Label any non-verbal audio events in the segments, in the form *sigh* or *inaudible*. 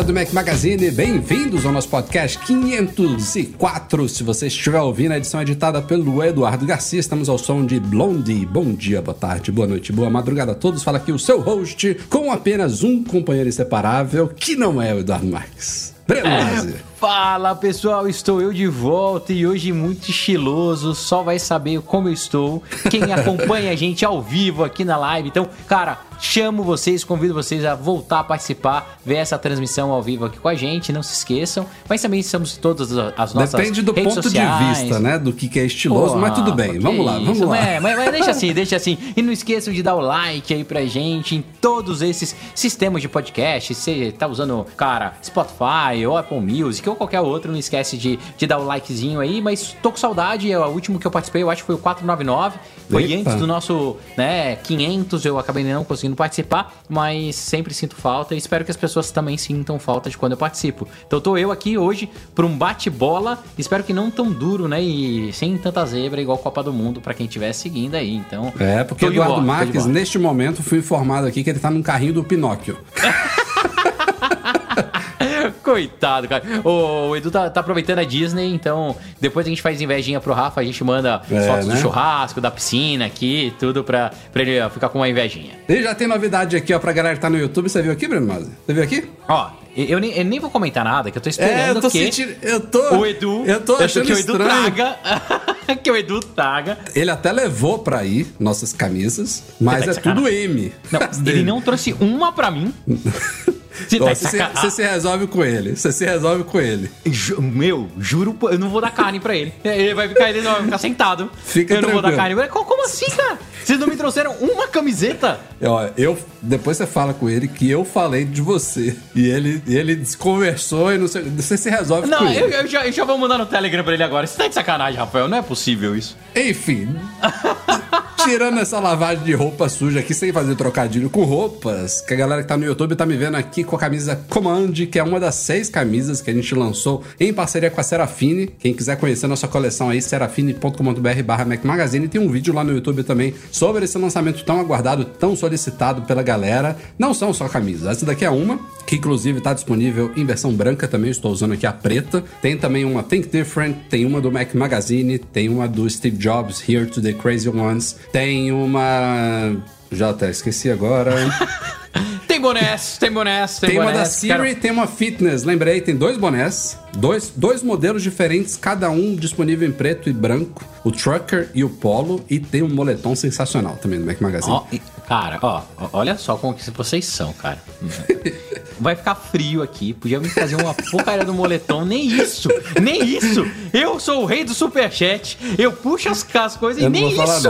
Galera do Mac Magazine, bem-vindos ao nosso podcast 504. Se você estiver ouvindo, a edição é editada pelo Eduardo Garcia. Estamos ao som de Blondie. Bom dia, boa tarde, boa noite, boa madrugada a todos. Fala aqui o seu host com apenas um companheiro inseparável, que não é o Eduardo Marques. Breno Mazzi. Fala pessoal, estou eu de volta e hoje muito estiloso, só vai saber como eu estou quem *laughs* acompanha a gente ao vivo aqui na live. Então, cara, chamo vocês, convido vocês a voltar a participar, ver essa transmissão ao vivo aqui com a gente, não se esqueçam. Mas também estamos todas as nossas Depende do redes ponto sociais. de vista, né? Do que, que é estiloso, mas tudo bem. Vamos lá, vamos isso, lá. É, mas, mas deixa assim, deixa assim. E não esqueçam de dar o like aí pra gente em todos esses sistemas de podcast. Se você tá usando, cara, Spotify ou Apple Music ou qualquer outro, não esquece de, de dar o likezinho aí. Mas tô com saudade, é o último que eu participei, eu acho que foi o 499. Foi antes do nosso, né, 500, eu acabei não conseguindo participar, mas sempre sinto falta e espero que as pessoas também sintam falta de quando eu participo. Então tô eu aqui hoje para um bate-bola, espero que não tão duro, né, e sem tanta zebra igual Copa do Mundo para quem estiver seguindo aí. Então, É, porque de Eduardo de Marques, neste momento, fui informado aqui que ele tá num carrinho do Pinóquio. *laughs* *laughs* Coitado, cara. O, Edu tá, tá aproveitando a Disney, então depois a gente faz invejinha pro Rafa, a gente manda É, fotos né? do churrasco, da piscina aqui, tudo pra, pra ele ficar com uma invejinha. E já tem novidade aqui, ó, pra galera que tá no YouTube. Você viu aqui, Breno Mazzi? Você viu aqui? Ó, eu nem, eu nem vou comentar nada, que eu tô esperando É, eu tô que sentindo. Eu tô. o Edu... Eu tô achando que o Edu estranho. traga... *laughs* que o Edu traga... Ele até levou pra ir nossas camisas, mas Tá é tudo. M. Não, ele não trouxe uma pra mim. *laughs* Você tá Você se, você se resolve com ele. Você se resolve com ele. Ju- Meu, juro, eu não vou dar carne pra ele. Ele vai ficar, ele não vai ficar sentado. Fica eu não vou dar tranquilo. carne pra ele. Co- Como assim, cara? Vocês não me trouxeram uma camiseta? Ó, eu, depois você fala com ele que eu falei de você. E ele, ele desconversou e não sei. Você se resolve com Não, ele. eu, eu já, eu já vou mandar no Telegram pra ele agora. Você tá de sacanagem, Rafael. Não é possível isso. Enfim. *laughs* Tirando essa lavagem de roupa suja aqui, sem fazer trocadilho com roupas, que a galera que tá no YouTube tá me vendo aqui com a camisa Command, que é uma das seis camisas que a gente lançou em parceria com a Serafine. Quem quiser conhecer nossa coleção aí, serafine.com.br barra Mac Magazine. Tem um vídeo lá no YouTube também sobre esse lançamento tão aguardado, tão solicitado pela galera. Não são só camisas. Essa daqui é uma, que inclusive tá disponível em versão branca também. Estou usando aqui a preta. Tem também uma Think Different, tem uma do Mac Magazine, tem uma do Steve Jobs, Here to the Crazy Ones. Tem uma. Já até esqueci agora. *laughs* Tem bonés, tem bonés, tem, tem uma da bonés. Siri, Quero- tem uma Fitness. Lembrei, tem dois bonés. Dois, dois modelos diferentes, cada um disponível em preto e branco. O Trucker e o Polo. E tem um moletom sensacional também no Mac Magazine. E- cara, ó, olha só como que vocês são, cara. Vai ficar frio aqui. Podia me fazer uma porcaria do moletom. Nem isso, nem isso. Eu sou o rei do superchat. Eu puxo as, as coisas Eu e nem isso.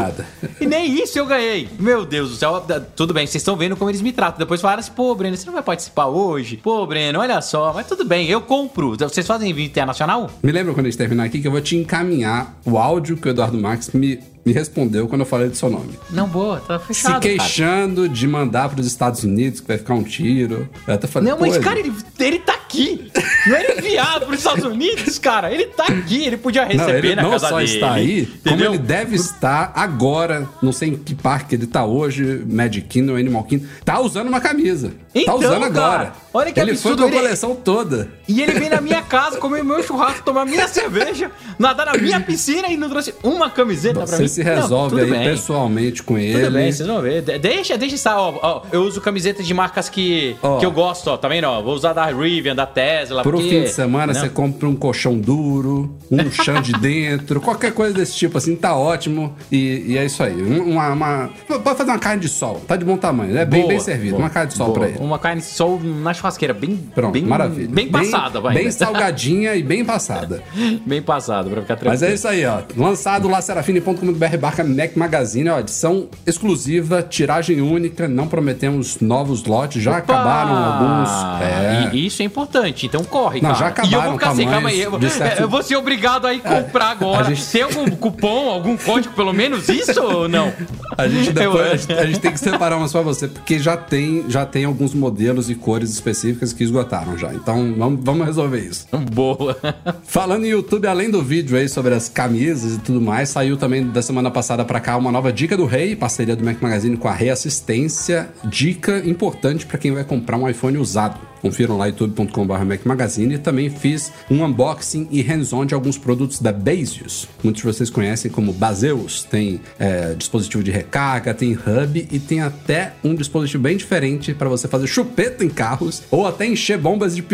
E nem isso eu ganhei. Meu Deus do céu. Tudo bem, vocês estão vendo como eles me tratam. Depois falaram assim, pô, Breno, você não vai participar hoje? Pô, Breno, olha só. Mas tudo bem, eu compro. Vocês fazem envio internacional? Me lembra quando a gente terminar aqui que eu vou te encaminhar o áudio que o Eduardo Marques me, me respondeu quando eu falei do seu nome. Não, boa, tá fechado. Se queixando de mandar para os Estados Unidos, que vai ficar um tiro. Eu até falei, Não, mas, "Pô, cara, ele, ele tá aqui. Não era enviado pros Estados Unidos, cara. Ele tá aqui. Ele podia Não, receber ele na não casa só dele. está aí, como entendeu? ele deve estar agora, não sei em que parque ele tá hoje, Magic Kingdom, Animal Kingdom, tá usando uma camisa. tá Então, usando agora. cara, olha que ele absurdo, foi com a ele- coleção toda. E ele vem na minha casa comer meu churrasco, tomar minha cerveja, nadar na minha piscina e não trouxe uma camiseta pra Você se Não, resolve tudo aí bem. pessoalmente com ele. Tudo bem, vocês vão ver. De- Deixa, deixa estar, ó, ó, Eu uso camisetas de marcas que, Ó. que eu gosto, ó. Tá vendo? Ó, vou usar da Rivian, da Tesla, Pro no fim de semana não. você compra um colchão duro, um chão de dentro, *laughs* qualquer coisa desse tipo, assim, tá ótimo. E, e é isso aí. Uma, uma, pode fazer uma carne de sol, tá de bom tamanho, é bem, bem servido. Boa, uma carne de sol boa. pra ele. Uma carne de sol na churrasqueira, bem. Pronto, bem, maravilha. Bem passada, vai. Bem salgadinha e bem passada. *laughs* bem passada, pra ficar tranquilo. Mas é isso aí, ó. Lançado lá, serafine.com.br barca Mac Magazine, ó. Edição exclusiva, tiragem única, não prometemos novos lotes, já Opa! acabaram alguns. É. E isso é importante, então corre, não, cara. já acabaram. E eu vou ficar assim, calma aí. Eu, certo... *laughs* eu, vou ser obrigado a ir comprar é, agora. Gente... Tem algum cupom, algum código, pelo menos isso ou não? A gente *laughs* depois, a, gente, a gente tem que separar umas pra você, porque já tem, já tem alguns modelos e cores específicas que esgotaram já. Então vamos, vamos resolver isso. Boa. Falando em YouTube, além do vídeo aí sobre as camisas e tudo mais, saiu também da semana passada para cá uma nova dica do Rei, parceria do Mac Magazine com a Reassistência. Dica importante para quem vai comprar um iPhone usado. Confiram lá youtube.com.br Magazine. E também fiz um unboxing e hands-on de alguns produtos da Baseus. Muitos de vocês conhecem como Baseus. Tem é, dispositivo de recarga, tem hub e tem até um dispositivo bem diferente para você fazer chupeta em carros ou até encher bombas de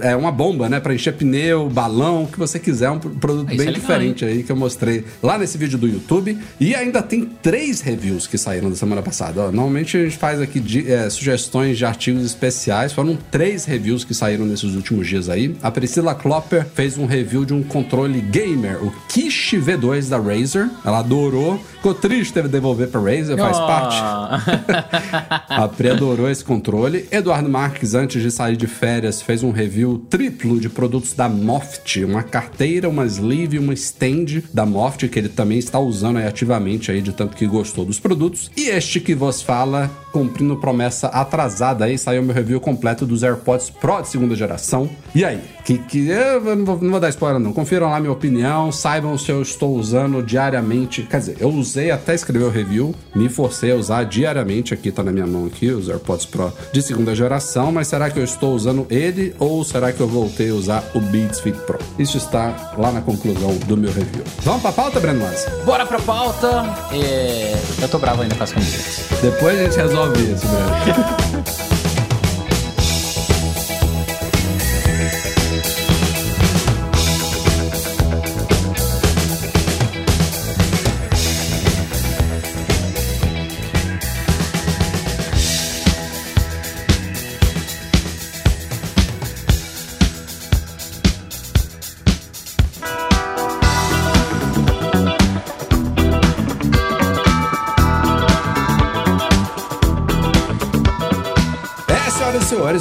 é, uma bomba, né, para encher pneu, balão, o que você quiser, um produto bem é diferente aí que eu mostrei lá nesse vídeo do YouTube. E ainda tem três reviews que saíram da semana passada. Ó, normalmente a gente faz aqui de, é, sugestões de artigos especiais, foram três três reviews que saíram nesses últimos dias aí. A Priscila Klopper fez um review de um controle gamer, o Kish V2 da Razer. Ela adorou. Ficou triste ter de devolver pra Razer, faz oh. parte. *laughs* a Pri adorou esse controle. Eduardo Marques, antes de sair de férias, fez um review triplo de produtos da Moft. Uma carteira, uma sleeve, uma stand da Moft, que ele também está usando aí ativamente aí, de tanto que gostou dos produtos. E este que vos fala, cumprindo promessa atrasada aí, saiu meu review completo dos AirPods AirPods Pro de segunda geração. E aí? Que, que eu não vou, não vou dar spoiler, não. Confiram lá minha opinião, saibam se eu estou usando diariamente. Quer dizer, eu usei até escrever o review, me forcei a usar diariamente. Aqui tá na minha mão aqui, os AirPods Pro de segunda geração. Mas será que eu estou usando ele ou será que eu voltei a usar o Beats Fit Pro? Isso está lá na conclusão do meu review. Vamos pra pauta, Breno Massa? Bora pra pauta. É... Eu tô bravo ainda com as camisetas. Depois a gente resolve isso, Breno. *laughs*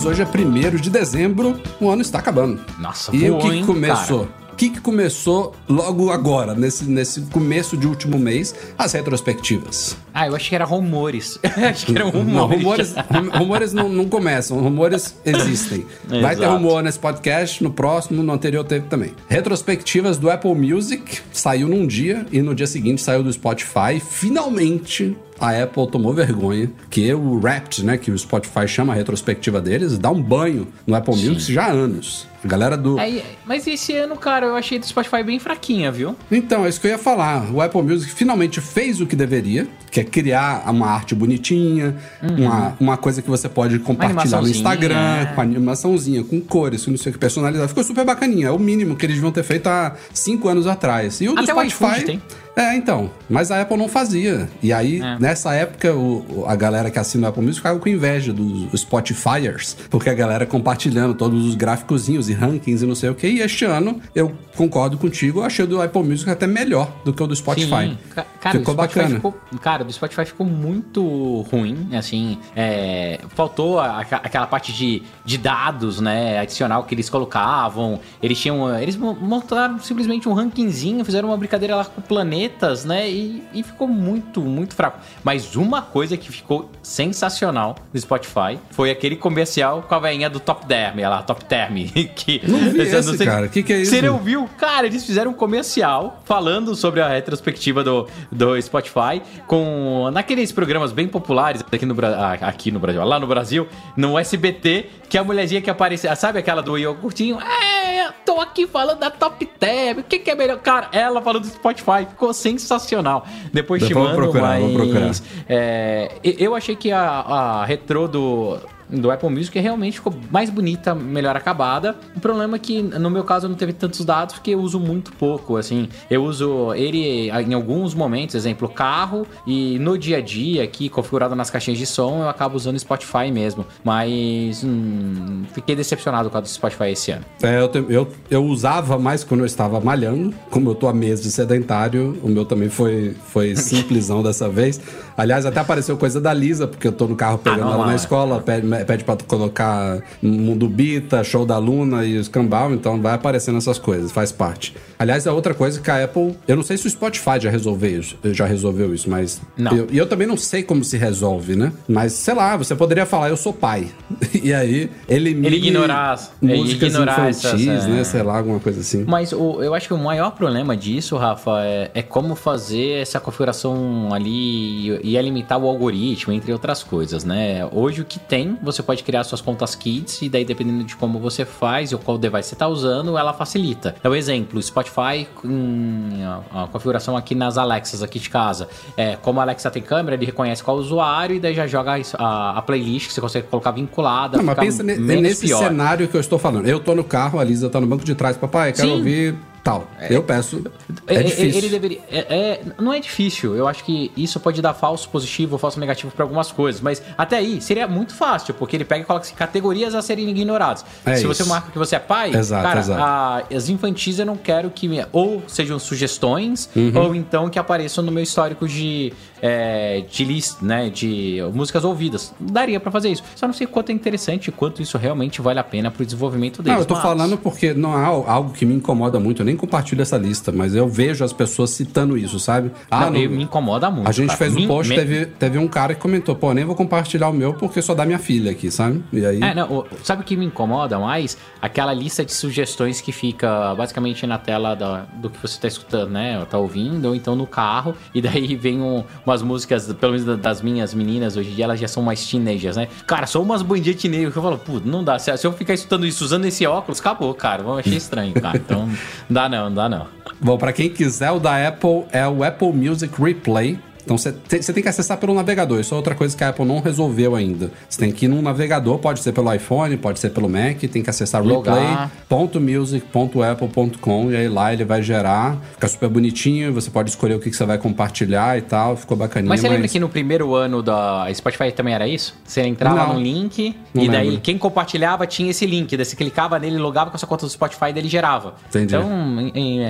hoje é 1 de dezembro, o ano está acabando. Nossa, E o que, que começou? O que, que começou logo agora, nesse, nesse começo de último mês? As retrospectivas. Ah, eu achei que era rumores. *laughs* acho que era rumores. Não, rumores, rumores não, não, começam, rumores existem. *laughs* Vai ter rumor nesse podcast, no próximo, no anterior teve também. Retrospectivas do Apple Music saiu num dia e no dia seguinte saiu do Spotify. Finalmente a Apple tomou vergonha, que o Wrapped, né, que o Spotify chama a retrospectiva deles, dá um banho no Apple Sim. Music já há anos. A galera do. É, mas esse ano, cara, eu achei do Spotify bem fraquinha, viu? Então, é isso que eu ia falar. O Apple Music finalmente fez o que deveria, que é criar uma arte bonitinha, uhum. uma, uma coisa que você pode compartilhar no Instagram, com animaçãozinha, com cores, com não sei o que, personalizado. Ficou super bacaninha. É o mínimo que eles deviam ter feito há cinco anos atrás. E o do Até Spotify. O tem. É, então. Mas a Apple não fazia. E aí, é. nessa época, o, a galera que assina o Apple Music ficava com inveja dos Spotifyers, porque a galera compartilhando todos os gráficozinhos e rankings e não sei o que. E este ano, eu concordo contigo, eu achei o do Apple Music até melhor do que o do Spotify. Sim. Cara, ficou bacana. Ficou, cara, o do Spotify ficou muito ruim, assim. É, faltou a, aquela parte de, de dados, né, adicional que eles colocavam. Eles tinham. Eles montaram simplesmente um rankingzinho, fizeram uma brincadeira lá com planetas, né? E, e, ficou muito, muito fraco. Mas uma coisa que ficou sensacional no Spotify foi aquele comercial com a veinha do Top Term, lá, Top Term. *laughs* Que, não vi esse, não sei, cara. O que, que é isso? Você não viu? Cara, eles fizeram um comercial falando sobre a retrospectiva do, do Spotify com naqueles programas bem populares aqui no, ah, aqui no Brasil, lá no Brasil, no SBT, que a mulherzinha que aparecia, sabe aquela do iogurtinho? É, tô aqui falando da Top Term, o que, que é melhor? Cara, ela falando do Spotify, ficou sensacional. Depois te mando, procurar, mas... É, eu achei que a, a retrô do do Apple Music realmente ficou mais bonita, melhor acabada. O problema é que, no meu caso, não teve tantos dados porque eu uso muito pouco, assim. Eu uso ele em alguns momentos, exemplo, carro, e no dia a dia aqui, configurado nas caixinhas de som, eu acabo usando Spotify mesmo. Mas hum, fiquei decepcionado com a do Spotify esse ano. É, eu, te, eu, eu usava mais quando eu estava malhando. Como eu tô há meses de sedentário, o meu também foi, foi *laughs* simplesão dessa vez. Aliás, até apareceu coisa da Lisa, porque eu tô no carro pegando ah, ela na é. escola, pede, pede pra colocar Mundo Bita, Show da Luna e os Cambal, então vai aparecendo essas coisas, faz parte. Aliás, é outra coisa que a Apple. Eu não sei se o Spotify já resolveu isso, já resolveu isso, mas. Não. Eu, e eu também não sei como se resolve, né? Mas, sei lá, você poderia falar, eu sou pai. *laughs* e aí, ele Ele ignorar, músicas ignorar infantis, essas, né? É. Sei lá, alguma coisa assim. Mas o, eu acho que o maior problema disso, Rafa, é, é como fazer essa configuração ali e, e é limitar o algoritmo, entre outras coisas, né? Hoje o que tem, você pode criar suas contas Kids e daí dependendo de como você faz ou qual device você está usando, ela facilita. Então, exemplo, Spotify, a, a configuração aqui nas Alexas aqui de casa. É, como a Alexa tem câmera, ele reconhece qual é o usuário e daí já joga a, a playlist que você consegue colocar vinculada. Não, mas pensa nesse pior. cenário que eu estou falando. Eu tô no carro, a Lisa tá no banco de trás, papai, quero Sim. ouvir tal. É, eu peço. É, é difícil. Ele deveria. É, é, não é difícil. Eu acho que isso pode dar falso positivo ou falso negativo para algumas coisas. Mas até aí seria muito fácil, porque ele pega e coloca assim, categorias a serem ignoradas. É Se isso. você marca que você é pai, exato, cara, exato. A, as infantis eu não quero que ou sejam sugestões, uhum. ou então que apareçam no meu histórico de, é, de list, né? De músicas ouvidas. Daria para fazer isso. Só não sei quanto é interessante, quanto isso realmente vale a pena pro desenvolvimento deles. Não, eu tô mas... falando porque não é algo que me incomoda muito. Eu nem compartilho essa lista, mas eu vejo as pessoas citando isso, sabe? Ah, não, me incomoda muito. A gente cara. fez um post, me... teve, teve um cara que comentou, pô, nem vou compartilhar o meu porque só dá minha filha aqui, sabe? E aí. É, não, sabe o que me incomoda mais? Aquela lista de sugestões que fica basicamente na tela da, do que você tá escutando, né? Tá ouvindo, ou então no carro, e daí vem um, umas músicas, pelo menos das minhas meninas hoje em dia, elas já são mais teenagers, né? Cara, são umas bandinhas teenagers que eu falo, pô, não dá. Se, eu ficar escutando isso usando esse óculos, acabou, cara. Eu achei estranho, cara. Então, não *laughs* dá não, não dá não. Bom, para quem quiser, o da Apple é o Apple Music Replay. Então você tem, tem, que acessar pelo navegador. Isso é outra coisa que a Apple não resolveu ainda. Você tem que ir num navegador, pode ser pelo iPhone, pode ser pelo Mac, tem que acessar replay.music.apple.com e aí lá ele vai gerar, fica super bonitinho, você pode escolher o que, que você vai compartilhar e tal, ficou bacaninha. Mas você mas... lembra que no primeiro ano da Spotify também era isso? Você entrava não, no link e daí lembro. quem compartilhava tinha esse link, daí você clicava nele, logava com a sua conta do Spotify e dele gerava. Entendi. Então, em, em,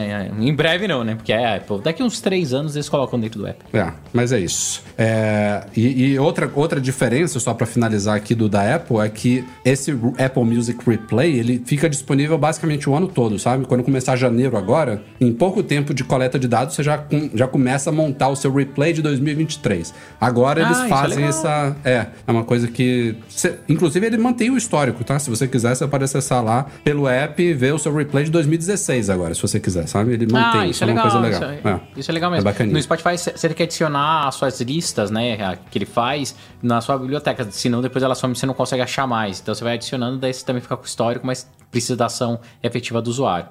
em, breve não, né? Porque é Apple. Daqui uns três anos eles colocam dentro do app. É mas é isso. É, e, e, outra, outra diferença, só para finalizar aqui do da Apple, é que esse Apple Music Replay, ele fica disponível basicamente o ano todo, sabe? Quando começar janeiro agora, em pouco tempo de coleta de dados, você já, já começa a montar o seu replay de 2023. Agora eles ah, é fazem é essa... É, é uma coisa que... Você, inclusive, ele mantém o histórico, tá? Se você quiser, você pode acessar lá pelo app e ver o seu replay de 2016 agora, se você quiser, sabe? Ele mantém, ah, isso, isso é, legal, uma coisa legal. Isso é, isso é legal mesmo. no Spotify, você tem que adicionar as suas listas, né, que ele faz na sua biblioteca, senão depois ela some e você não consegue achar mais. Então você vai adicionando, daí você também fica com o histórico, mas precisa da ação efetiva do usuário.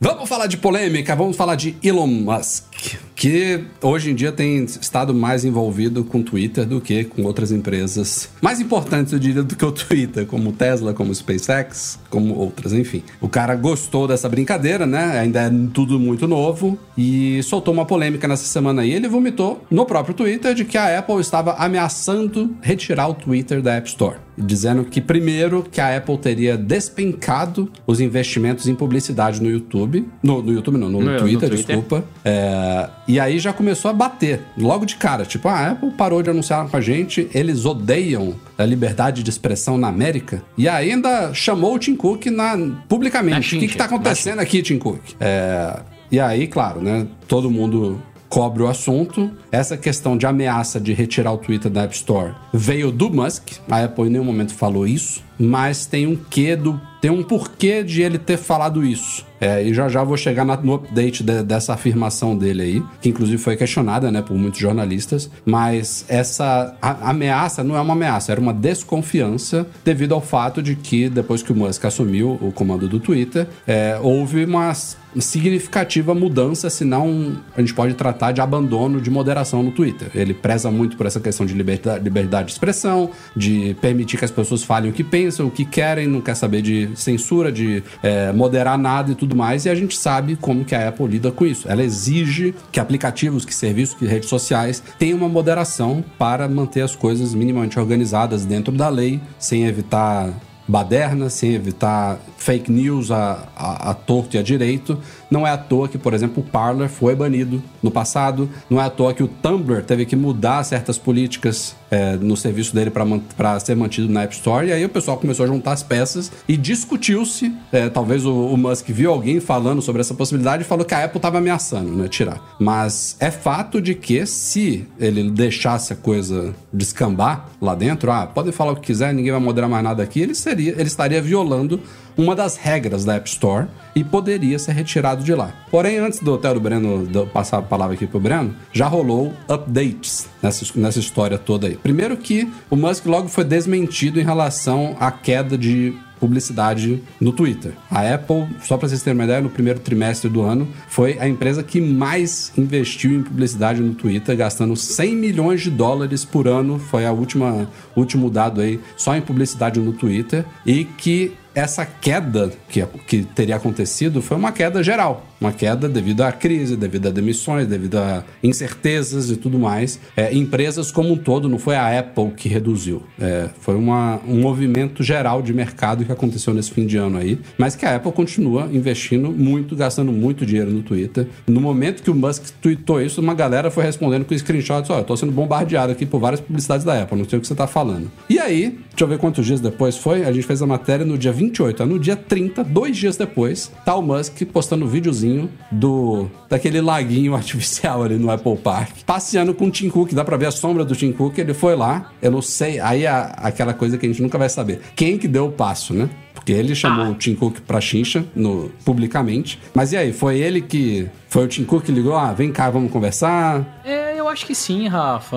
Vamos falar de polêmica, vamos falar de Elon Musk, que hoje em dia tem estado mais envolvido com o Twitter do que com outras empresas mais importantes, eu diria, do que o Twitter, como Tesla, como SpaceX, como outras, enfim. O cara gostou dessa brincadeira, né? Ainda é tudo muito novo e soltou uma polêmica nessa semana aí. Ele vomitou no próprio Twitter de que a Apple estava ameaçando retirar o Twitter da App Store dizendo que primeiro que a Apple teria despencado os investimentos em publicidade no YouTube, no, no YouTube não, no, no Twitter, no desculpa. É, e aí já começou a bater, logo de cara, tipo, ah, a Apple parou de anunciar com a gente, eles odeiam a liberdade de expressão na América, e ainda chamou o Tim Cook na, publicamente. o que, que tá acontecendo aqui, Tim Cook? É, e aí, claro, né, todo mundo cobre o assunto. Essa questão de ameaça de retirar o Twitter da App Store veio do Musk. A Apple em nenhum momento falou isso, mas tem um quê do tem um porquê de ele ter falado isso. É, e já já vou chegar na, no update de, dessa afirmação dele aí, que inclusive foi questionada, né, por muitos jornalistas. Mas essa ameaça não é uma ameaça, era uma desconfiança devido ao fato de que depois que o Musk assumiu o comando do Twitter, é, houve uma significativa mudança, senão a gente pode tratar de abandono de moderação no Twitter. Ele preza muito por essa questão de liberdade, liberdade de expressão, de permitir que as pessoas falem o que pensam, o que querem, não quer saber de censura, de é, moderar nada e tudo tudo mais, e a gente sabe como que a Apple lida com isso. Ela exige que aplicativos, que serviços, que redes sociais tenham uma moderação para manter as coisas minimamente organizadas dentro da lei, sem evitar baderna, sem evitar fake news a, a, a, torto e a direito. Não é à toa que, por exemplo, o Parler foi banido no passado. Não é à toa que o Tumblr teve que mudar certas políticas é, no serviço dele para ser mantido na App Store. E aí o pessoal começou a juntar as peças e discutiu-se. É, talvez o, o, Musk viu alguém falando sobre essa possibilidade e falou que a Apple estava ameaçando, né? Tirar. Mas é fato de que se ele deixasse a coisa descambar lá dentro, ah, podem falar o que quiser, ninguém vai moderar mais nada aqui, ele seria, ele estaria violando uma das regras da App Store e poderia ser retirado de lá. Porém, antes do Hotel do Breno do, passar a palavra aqui pro Breno, já rolou updates nessa, nessa história toda aí. Primeiro que o Musk logo foi desmentido em relação à queda de publicidade no Twitter. A Apple, só para vocês terem uma ideia, no primeiro trimestre do ano, foi a empresa que mais investiu em publicidade no Twitter, gastando 100 milhões de dólares por ano. Foi a última último dado aí só em publicidade no Twitter e que essa queda que, que teria acontecido foi uma queda geral. Uma queda devido à crise, devido a demissões, devido a incertezas e tudo mais. É, empresas como um todo, não foi a Apple que reduziu. É, foi uma, um movimento geral de mercado que aconteceu nesse fim de ano aí. Mas que a Apple continua investindo muito, gastando muito dinheiro no Twitter. No momento que o Musk tweetou isso, uma galera foi respondendo com screenshots: olha, eu tô sendo bombardeado aqui por várias publicidades da Apple, não sei o que você tá falando. E aí, deixa eu ver quantos dias depois foi, a gente fez a matéria no dia 20 28. É no dia 30, dois dias depois, tá Musk postando um videozinho do daquele laguinho *laughs* artificial ali no Apple Park, passeando com o Tim Cook, dá pra ver a sombra do Tim Cook, ele foi lá, eu não sei, aí aquela coisa que a gente nunca vai saber. Quem que deu o passo, né? Porque ele chamou ah. o Tim Cook pra chincha no, publicamente. Mas e aí, foi ele que. Foi o Tim Cook que ligou? Ah, vem cá, vamos conversar? É, eu acho que sim, Rafa.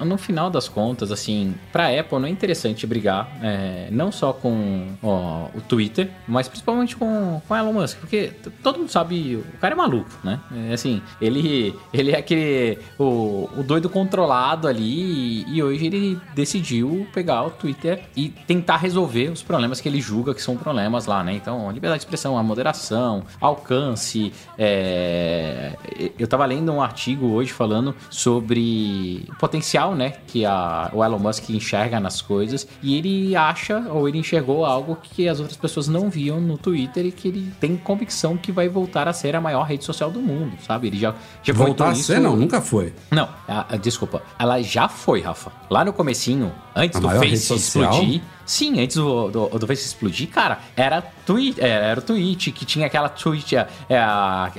No final das contas, assim, pra Apple não é interessante brigar, é, não só com ó, o Twitter, mas principalmente com, com Elon Musk, porque todo mundo sabe, o cara é maluco, né? É, assim, ele, *laughs* ele é aquele, o, o doido controlado ali, e, e hoje ele decidiu pegar o Twitter e tentar resolver os problemas que ele julga que são problemas lá, né? Então, liberdade de expressão, a moderação, alcance. É... Eu tava lendo um artigo hoje falando sobre o potencial, né, que a, o Elon Musk enxerga nas coisas e ele acha ou ele enxergou algo que as outras pessoas não viam no Twitter e que ele tem convicção que vai voltar a ser a maior rede social do mundo, sabe? Ele já, já voltar a ser não, nunca foi. Não, a, a, desculpa, ela já foi, Rafa. Lá no comecinho, antes a do Face explodir, Sim, antes do, do, do Face explodir, cara, era, tweet, é, era, o Twitch, que tinha aquela Twitch, é, é,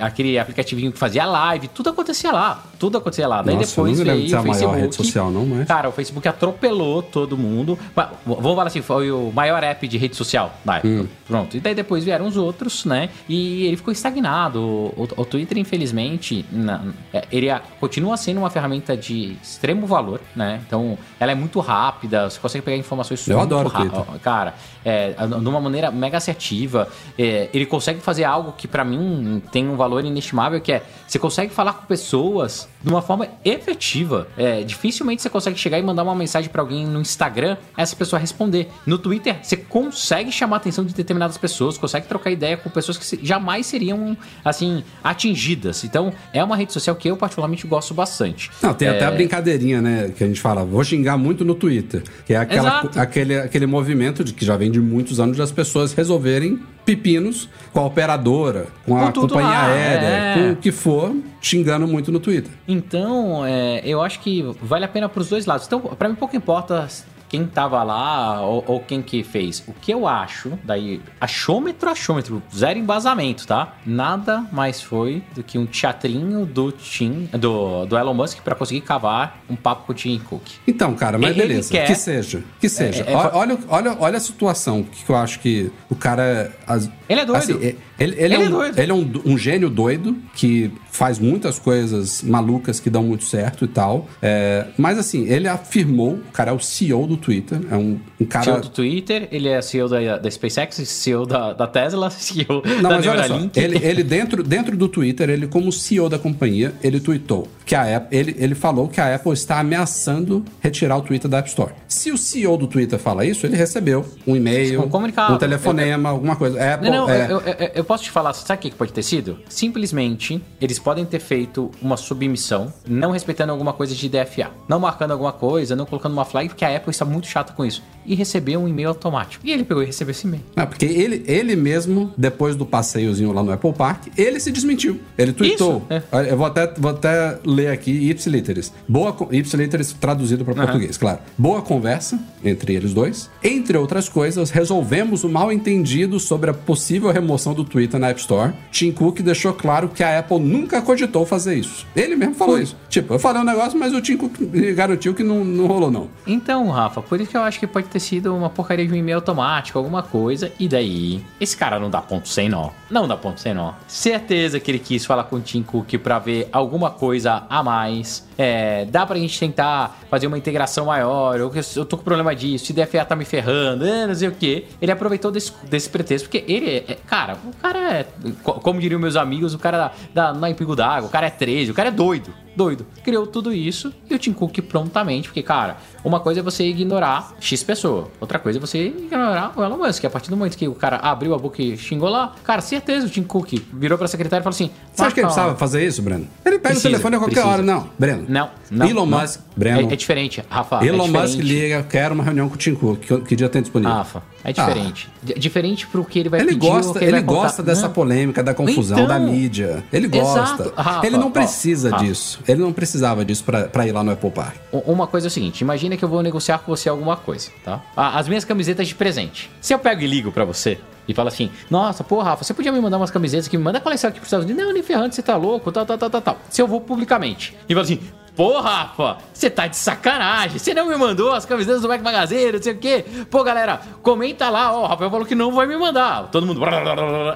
aquele aplicativinho que fazia live, tudo acontecia lá. Tudo acontecia lá. Daí Nossa, depois veio o Facebook. Maior rede social, não, mas... Cara, o Facebook atropelou todo mundo. Vamos falar assim, foi o maior app de rede social época. Hum. Pronto. E daí depois vieram os outros, né? E ele ficou estagnado. O, o Twitter, infelizmente, na, é, ele continua sendo uma ferramenta de extremo valor, né? Então, ela é muito rápida, você consegue pegar informações Eu adoro Cara, é, de uma maneira mega assertiva. É, ele consegue fazer algo que para mim tem um valor inestimável, que é você consegue falar com pessoas de uma forma efetiva. É, dificilmente você consegue chegar e mandar uma mensagem para alguém no Instagram, essa pessoa responder. No Twitter, você consegue chamar a atenção de determinadas pessoas, consegue trocar ideia com pessoas que jamais seriam, assim, atingidas. Então, é uma rede social que eu particularmente gosto bastante. Não, tem é... até a brincadeirinha, né, que a gente fala, vou xingar muito no Twitter, que é aquela, aquele, aquele movimento de que já vem de muitos anos das pessoas resolverem pepinos com a operadora, com a companhia lá, aérea, é. com o que for, xingando muito no Twitter. Então, é, eu acho que vale a pena para os dois lados. Então, para mim pouco importa quem tava lá ou, ou, quem que fez. O que eu acho, daí, achômetro, achômetro, zero embasamento, tá? Nada mais foi do que um teatrinho do Tim, do, do Elon Musk para conseguir cavar um papo com o Tim Cook. Então, cara, mas Ele beleza. quer- Que seja. Que seja. É, é, Ó- olha, olha, olha a situação que eu acho que o cara. as- Ele é doido. assim, ele, ele Ele é, é um, doido. ele é um, um gênio doido que faz muitas coisas malucas que dão muito certo e tal. É, mas assim, ele afirmou, o cara é o CEO do Twitter, é um, um cara. CEO do Twitter, ele é CEO da, da SpaceX, CEO da, da Tesla, *laughs* CEO Não, da mas olha só, ele, ele dentro, dentro do Twitter, ele como CEO da companhia, ele tweetou que a Apple, ele, ele falou que a Apple está ameaçando retirar o Twitter da App Store. Se o CEO do Twitter fala isso, ele recebeu um e-mail, Um comunicado. um telefonema, alguma coisa. Apple, Não, não, é, eu, eu- eu posso te falar, sabe o que pode ter sido? Simplesmente, eles podem ter feito uma submissão, não respeitando alguma coisa de DFA, não marcando alguma coisa, não colocando uma flag, porque a Apple está muito chata com isso. E recebeu um e-mail automático. E ele pegou e recebeu esse e-mail. Não, porque ele, ele mesmo, depois do passeiozinho lá no Apple Park, ele se desmentiu. Ele tweetou. Isso, é. Eu vou até, vou até ler aqui ipsiliteris. Boa, ipsiliteris traduzido para português, claro. Boa conversa entre eles dois. Entre outras coisas, resolvemos o mal entendido sobre a possível remoção do Twitter na App Store. Tim Cook deixou claro que a Apple nunca cogitou fazer isso. Ele mesmo falou isso. Tipo, eu falei um negócio, mas o Tim Cook garantiu que não, não rolou, não. Então, Rafa, por isso que eu acho que pode ter sido uma porcaria de um e-mail automático, alguma coisa. E daí, esse cara não dá ponto sem nó. Não dá ponto sem nó. Certeza que ele quis falar com o Tim Cook pra ver alguma coisa a mais. É, dá pra gente tentar fazer uma integração maior. Eu, eu tô com problema disso. Se DFA tá me ferrando, é, não sei o quê. Ele aproveitou desse, desse pretexto, porque ele é, é- Cara, o cara é. co- Como diriam meus amigos, o cara da, da, não é em pingo d'água, o cara é 13, o cara é doido doido. Criou tudo isso e o Tim Cook prontamente, porque, cara, uma coisa é você ignorar X pessoa, outra coisa é você ignorar o Elon Musk. A partir do momento que o cara abriu a boca e xingou lá, cara, certeza o Tim Cook virou pra secretária e falou assim: Você acha que ele "Marca- precisava fazer isso, Breno? Ele pega Precisa, o telefone a qualquer precisa. hora. Não, Breno. Não, não. Elon não. Musk, Breno. É, é diferente, Rafa. é Elon Musk diferente. liga, quero uma reunião com o Tim Cook. Que, que dia tem disponível? Rafa, é diferente. D- Diferente pro que ele vai Ele pedir gosta, ele contar. gosta dessa Não. polêmica, da confusão, Então, da mídia. Ele gosta. exato. Rafa, ele não ó, precisa Rafa. disso. Ele não precisava disso pra ir lá no Apple Park. Uma coisa é o seguinte, imagina que eu vou negociar com você alguma coisa, tá? As minhas camisetas de presente. Se eu pego e ligo pra você e falo assim, nossa, pô, Rafa, você podia me mandar umas camisetas que me manda a coleção aqui pros Estados Unidos? Não, nem ferrando, você tá louco, tal, tal, tal, tal, tal. Se eu vou publicamente e falo assim, pô, Rafa, você tá de sacanagem, você não me mandou as camisetas do Mac Magazine, não sei o quê. Pô, galera, comenta lá, ó, o Rafael falou que não vai me mandar. Todo mundo...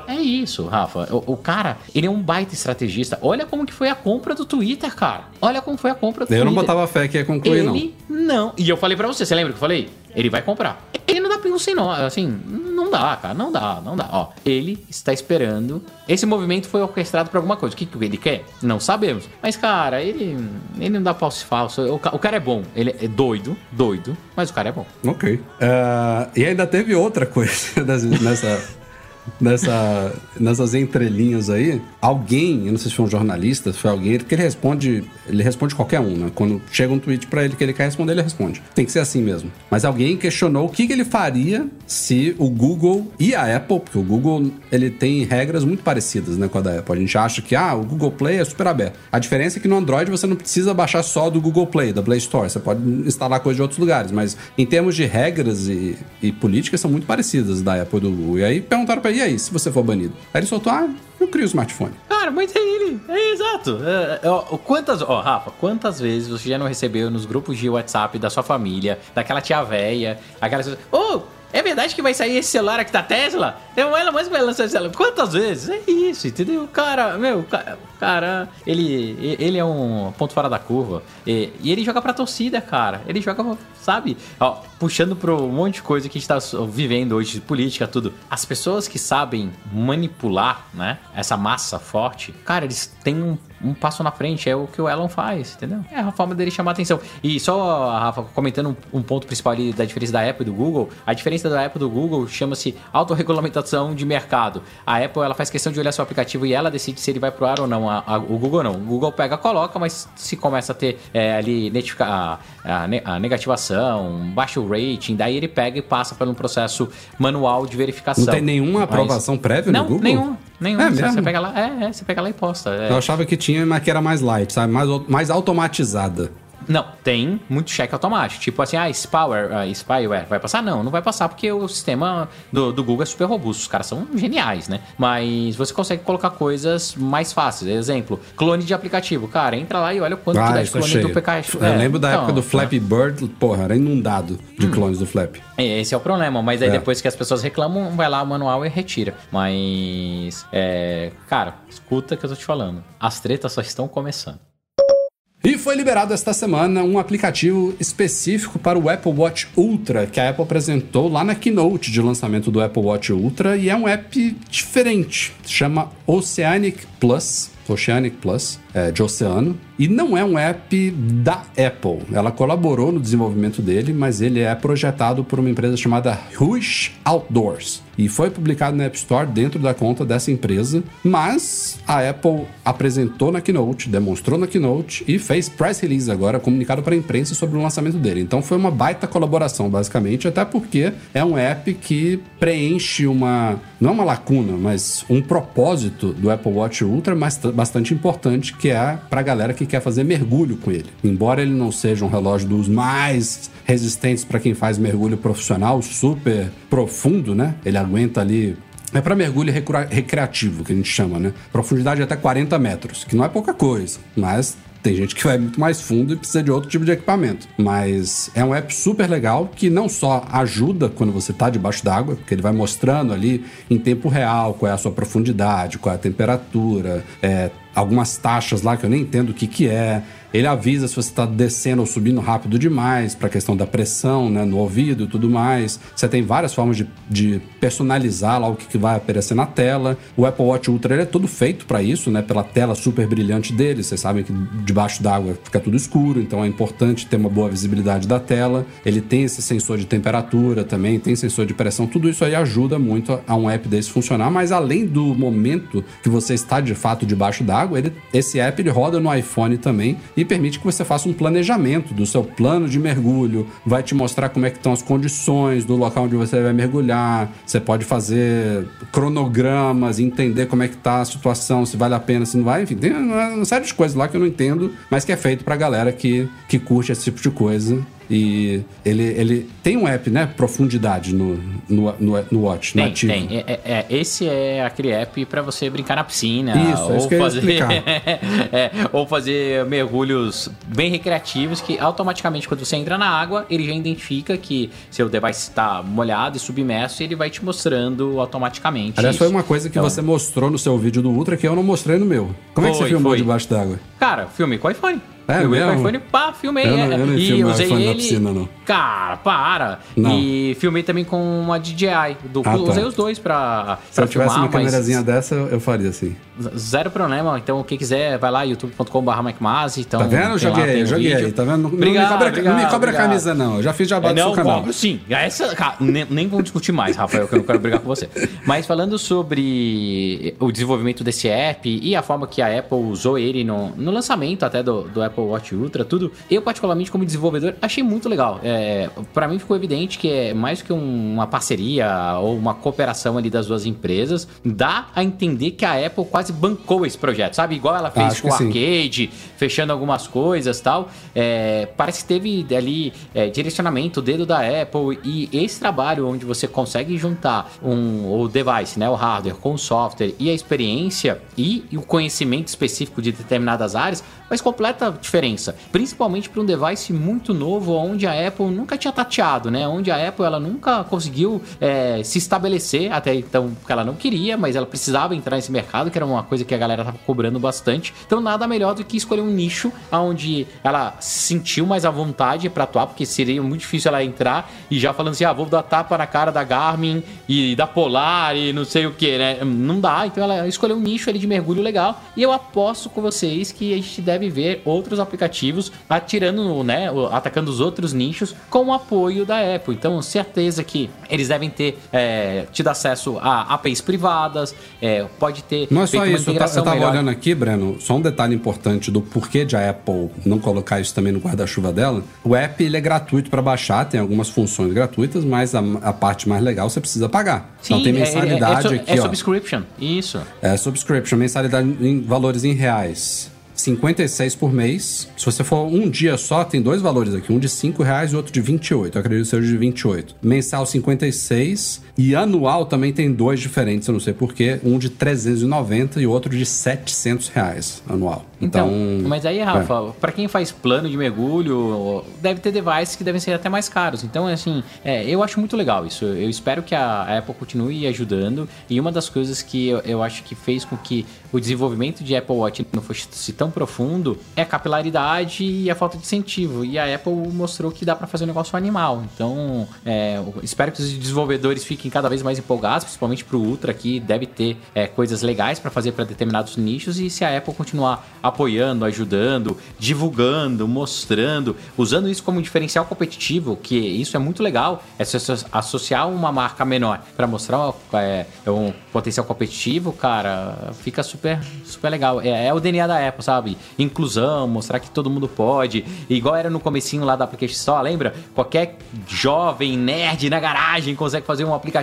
É isso, Rafa. O, o cara, ele é um baita estrategista. Olha como que foi a compra do Twitter, cara. Olha como foi a compra do Eu não Twitter. botava fé que ia concluir, não. Ele não. E eu falei pra você, você lembra que eu falei? Ele vai comprar. Ele não dá pingo sem nó, assim, não dá, cara, não dá, não dá. Ó, ele está esperando. Esse movimento foi orquestrado por alguma coisa. O que, que ele quer? Não sabemos. Mas, cara, ele, ele não dá falso falso. O, o cara é bom. Ele é doido, doido, mas o cara é bom. Ok. Ah, e ainda teve outra coisa *laughs* nessa. Nessa, nessas entrelinhas aí, alguém, eu não sei se foi um jornalista, foi alguém, porque ele responde, ele responde qualquer um, né? Quando chega um tweet pra ele que ele quer responder, ele responde. Tem que ser assim mesmo. Mas alguém questionou o que, que ele faria se o Google e a Apple, porque o Google ele tem regras muito parecidas né, com a da Apple. A gente acha que ah, o Google Play é super aberto. A diferença é que no Android você não precisa baixar só do Google Play, da Play Store. Você pode instalar coisa de outros lugares, mas em termos de regras e, e políticas são muito parecidas da Apple e do Google. E aí perguntaram pra e aí, se você for banido? Aí ele soltou, ah, eu crio o smartphone. Cara, mas é ele. É exato. É, é, quantas, ó, Rafa, quantas vezes você já não recebeu nos grupos de WhatsApp da sua família, daquela tia véia, aquela. Ô, é verdade que vai sair esse celular aqui da Tesla? O Elon Musk vai lançar esse celular. Quantas vezes? É isso, entendeu? Cara, meu, cara, ele, ele é um ponto fora da curva. E, e ele joga pra torcida, cara. Ele joga, sabe? Ó, puxando pro um monte de coisa que a gente tá vivendo hoje, política, tudo. As pessoas que sabem manipular, né? Essa massa forte, cara, eles têm um, um passo na frente. É o que o Elon faz, entendeu? É a forma dele chamar atenção. E só, Rafa, comentando um, um ponto principal ali da diferença da Apple e do Google. A diferença da Apple e do Google chama-se autorregulamentação de mercado. A Apple, ela faz questão de olhar seu aplicativo e ela decide se ele vai pro ar ou não. A- a- o Google não. O Google pega, coloca, mas se começa a ter é, ali a, a ne- a negativação, baixo rating, daí ele pega e passa por um processo manual de verificação. Não tem nenhuma Mas- aprovação prévia não, no Google? nenhum. Nenhum. É você, pega lá, é, é, você pega lá e posta. É. Eu achava que tinha, mas que era mais light, sabe? Mais, mais automatizada. Não, tem muito cheque automático. Tipo assim, ah, spyware, uh, spyware vai passar? Não, não vai passar porque o sistema do, do Google é super robusto. Os caras são geniais, né? Mas você consegue colocar coisas mais fáceis. Exemplo, clone de aplicativo. Cara, entra lá e olha quanto ah, dá de clone cheio. do PK. Eu é, lembro da então, época do Flappy Bird, porra, era inundado de hum. clones do Flap. É, esse é o problema, mas aí é. depois que as pessoas reclamam, vai lá o manual e retira. Mas, é, cara, escuta que eu tô te falando. As tretas só estão começando. Foi liberado esta semana um aplicativo específico para o Apple Watch Ultra, que a Apple apresentou lá na keynote de lançamento do Apple Watch Ultra, e é um app diferente, chama Oceanic Plus. Oceanic Plus, é, de oceano, e não é um app da Apple. Ela colaborou no desenvolvimento dele, mas ele é projetado por uma empresa chamada Rush Outdoors e foi publicado na App Store dentro da conta dessa empresa, mas a Apple apresentou na Keynote, demonstrou na Keynote e fez press release agora, comunicado para a imprensa sobre o lançamento dele. Então foi uma baita colaboração, basicamente, até porque é um app que preenche uma, não é uma lacuna, mas um propósito do Apple Watch Ultra bastante importante, que é para a galera que quer fazer mergulho com ele. Embora ele não seja um relógio dos mais resistentes para quem faz mergulho profissional, super profundo, né? Ele aguenta ali é para mergulho recreativo, que a gente chama, né? Profundidade até 40 metros, que não é pouca coisa, mas tem gente que vai muito mais fundo e precisa de outro tipo de equipamento. Mas é um app super legal que não só ajuda quando você está debaixo d'água, porque ele vai mostrando ali em tempo real qual é a sua profundidade, qual é a temperatura, é, algumas taxas lá que eu nem entendo o que, que é. Ele avisa se você está descendo ou subindo rápido demais, para a questão da pressão né, no ouvido e tudo mais. Você tem várias formas de, de personalizar lá o que, que, vai aparecer na tela. O Apple Watch Ultra ele é todo feito para isso, né? Pela tela super brilhante dele. Vocês sabem que debaixo d'água fica tudo escuro, então é importante ter uma boa visibilidade da tela. Ele tem esse sensor de temperatura também, tem sensor de pressão. Tudo isso aí ajuda muito a um app desse funcionar. Mas além do momento que você está de fato debaixo d'água, esse app ele roda no iPhone também e permite que você faça um planejamento do seu plano de mergulho, vai te mostrar como é que estão as condições do local onde você vai mergulhar, você pode fazer cronogramas, entender como é que tá a situação, se vale a pena, se não vai, enfim, tem uma série de coisas lá que eu não entendo, mas que é feito pra galera que, que curte esse tipo de coisa. E ele, ele tem um app, né? Profundidade no, no, no, no Watch, tem, no ativo. Tem, é, é, esse é aquele app para você brincar na piscina. Isso, ou é isso que fazer, *laughs* é, Ou fazer mergulhos bem recreativos que automaticamente, quando você entra na água, ele já identifica que seu device está molhado e submerso e ele vai te mostrando automaticamente. Aliás, isso. foi uma coisa que então, você mostrou no seu vídeo do Ultra que eu não mostrei no meu. Como foi, é que você filmou foi. debaixo d'água? Cara, filmei com o iPhone. É, eu mesmo? iPhone, pá, filmei. Eu não, eu não e usei iPhone ele. Na piscina, não. Cara, para. Não. E filmei também com uma DJI. Do, ah, usei tá. os dois pra. Se eu tivesse filmar, uma câmerazinha dessa, eu faria assim. Zero problema. Então, quem quiser, vai lá, youtube.com.br MacMaz. Então, tá vendo? Joguei, lá, joguei. Tá vendo? Obrigado, não, me cobra, obrigado, não me cobra obrigado. camisa, não. Eu já fiz jabá é, do seu canal. Cobro, sim. Essa, cara, nem, nem vamos discutir mais, Rafael, que eu não quero brigar com você. Mas falando sobre o desenvolvimento desse app e a forma que a Apple usou ele no, no lançamento até do, do Apple Watch Ultra, tudo, eu particularmente como desenvolvedor achei muito legal. É, para mim ficou evidente que é mais que um, uma parceria ou uma cooperação ali das duas empresas, dá a entender que a Apple quase bancou esse projeto, sabe? Igual ela fez Acho com o arcade, fechando algumas coisas tal. É, parece que teve ali é, direcionamento, o dedo da Apple e esse trabalho onde você consegue juntar um, o device, né, o hardware com o software e a experiência e, e o conhecimento específico de determinadas áreas faz completa diferença, principalmente para um device muito novo onde a Apple nunca tinha tateado, né? Onde a Apple ela nunca conseguiu é, se estabelecer até então, porque ela não queria, mas ela precisava entrar nesse mercado, que era uma coisa que a galera tava cobrando bastante. Então nada melhor do que escolher um nicho onde ela se sentiu mais à vontade para atuar, porque seria muito difícil ela entrar e já falando assim, ah, vou dar tapa na cara da Garmin e da Polar e não sei o que, né? Não dá, então ela escolheu um nicho ali de mergulho legal e eu aposto com vocês que a gente deve ver outros aplicativos atirando, né, atacando os outros nichos com o apoio da Apple. Então, certeza que eles devem ter é, tido acesso a APIs privadas, é, pode ter. Não é só isso, eu, eu tava melhor. olhando aqui, Breno, só um detalhe importante do porquê de a Apple não colocar isso também no guarda-chuva dela. O app ele é gratuito para baixar, tem algumas funções gratuitas, mas a, a, parte mais legal você precisa pagar. Sim, então tem mensalidade é, é, é, aqui. É subscription, isso. É subscription, mensalidade em valores em reais. 56 por mês. Se você for um dia só, tem dois valores aqui, um de 5 reais e outro de 28. Eu acredito que seja de 28. Mensal 56 e anual também tem dois diferentes, eu não sei porquê. Um de 390 e outro de 700 reais anual. Então, então mas aí, Rafa, é. para quem faz plano de mergulho, deve ter devices que devem ser até mais caros. Então, assim, é, eu acho muito legal isso. Eu espero que a Apple continue ajudando. E uma das coisas que eu, eu acho que fez com que o desenvolvimento de Apple Watch não fosse tão profundo é a capilaridade e a falta de incentivo. E a Apple mostrou que dá para fazer um negócio animal. Então, é, espero que os desenvolvedores fiquem cada vez mais empolgados, principalmente para o Ultra, que deve ter é, coisas legais para fazer para determinados nichos. E se a Apple continuar apoiando, ajudando, divulgando, mostrando, usando isso como diferencial competitivo, que isso é muito legal, é associar uma marca menor para mostrar é, um potencial competitivo, cara, fica super, super legal. É, é, o DNA da Apple, sabe? Inclusão, mostrar que todo mundo pode. Igual era no comecinho lá da Application Store, lembra? Qualquer jovem nerd na garagem consegue fazer um aplicativo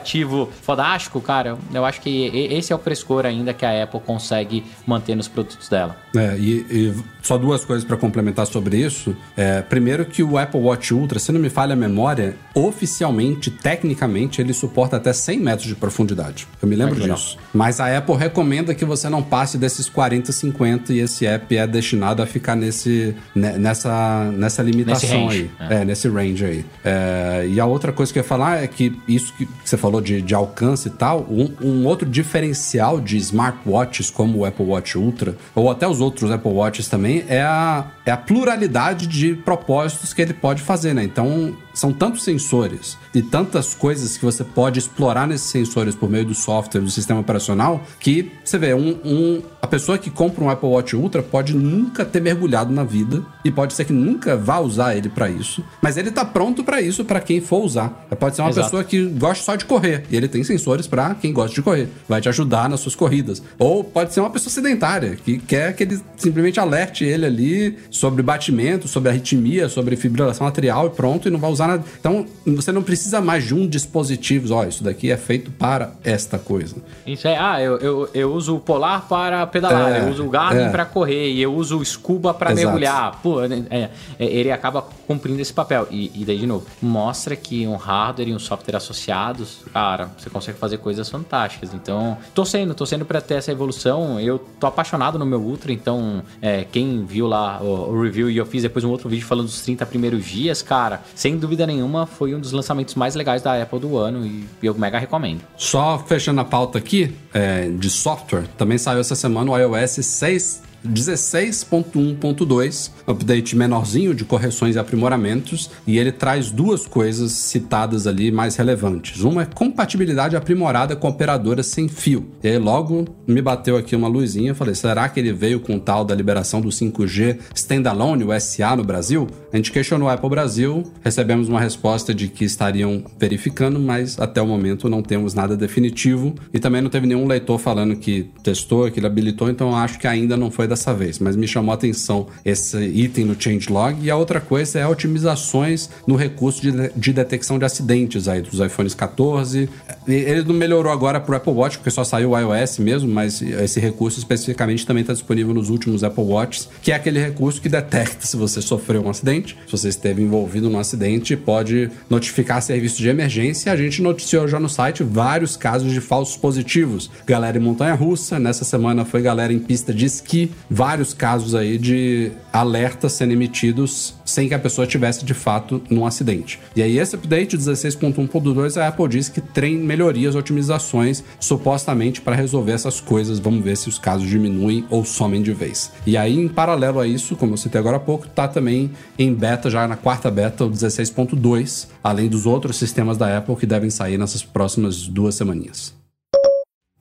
fodástico, cara. Eu acho que esse é o frescor ainda que a Apple consegue manter nos produtos dela. É, e, e só duas coisas para complementar sobre isso. É, primeiro que o Apple Watch Ultra, se não me falha a memória, oficialmente, tecnicamente, ele suporta até 100 metros de profundidade. Eu me lembro disso. Mas a Apple recomenda que você não passe desses 40, 50 e esse app é destinado a ficar nesse, nessa, nessa limitação aí. É. é. nesse range aí. É, e a outra coisa que eu ia falar é que isso que você falou de, de alcance e tal, um, um outro diferencial de smartwatches como o Apple Watch Ultra, ou até os outros Apple Watches também, é a, é a pluralidade de propósitos que ele pode fazer, né? Então, são tantos sensores e tantas coisas que você pode explorar nesses sensores por meio do software, do sistema operacional, que você vê, um, um, a pessoa que compra um Apple Watch Ultra pode nunca ter mergulhado na vida e pode ser que nunca vá usar ele para isso, mas ele tá pronto para isso para quem for usar. Pode ser uma Exato. pessoa que gosta só de correr e ele tem sensores para quem gosta de correr, vai te ajudar nas suas corridas. Ou pode ser uma pessoa sedentária que quer que ele simplesmente alerte ele ali sobre batimento, sobre arritmia, sobre fibrilação atrial e pronto, e não vai usar nada. Então, você não precisa mais de um dispositivo, ó, oh, isso daqui é feito para esta coisa. Isso é, ah, eu, eu, eu uso o Polar para pedalar, é, eu uso o Garmin é. para correr, e eu uso o Scuba para mergulhar. Pô, é, é, ele acaba cumprindo esse papel. E, e daí, de novo, mostra que um hardware e um software associados, cara, você consegue fazer coisas fantásticas. Então, torcendo, torcendo para ter essa evolução. Eu tô apaixonado no meu Ultra, então, é, quem viu lá o, o, review e eu fiz depois um outro vídeo falando dos 30 primeiros dias, cara, sem dúvida nenhuma, foi um dos lançamentos mais legais da Apple do ano e eu mega recomendo. Só fechando a pauta aqui é, de software, também saiu essa semana o iOS 6 16.1.2, update menorzinho de correções e aprimoramentos, e ele traz duas coisas citadas ali mais relevantes. Uma é compatibilidade aprimorada com operadoras sem fio. E aí logo me bateu aqui uma luzinha, falei, será que ele veio com o tal da liberação do 5G standalone, o SA no Brasil? A gente questionou a Apple Brasil, recebemos uma resposta de que estariam verificando, mas até o momento não temos nada definitivo e também não teve nenhum leitor falando que testou, que ele habilitou, então acho que ainda não foi dessa vez, mas me chamou a atenção esse item no changelog. E a outra coisa é otimizações no recurso de, de detecção de acidentes aí dos iPhones 14. Ele não melhorou agora para o Apple Watch, porque só saiu o iOS mesmo, mas esse recurso especificamente também está disponível nos últimos Apple Watches, que é aquele recurso que detecta se você sofreu um acidente, se você esteve envolvido num acidente, pode notificar serviço de emergência. A gente noticiou já no site vários casos de falsos positivos. Galera em montanha russa, nessa semana foi galera em pista de esqui, vários casos aí de alertas sendo emitidos sem que a pessoa tivesse de fato num acidente. E aí esse update 16.1.2 a Apple diz que tem melhorias, otimizações supostamente para resolver essas coisas. Vamos ver se os casos diminuem ou somem de vez. E aí em paralelo a isso, como eu citei agora há pouco, tá também em beta já na quarta beta o 16.2, além dos outros sistemas da Apple que devem sair nessas próximas duas semaninhas.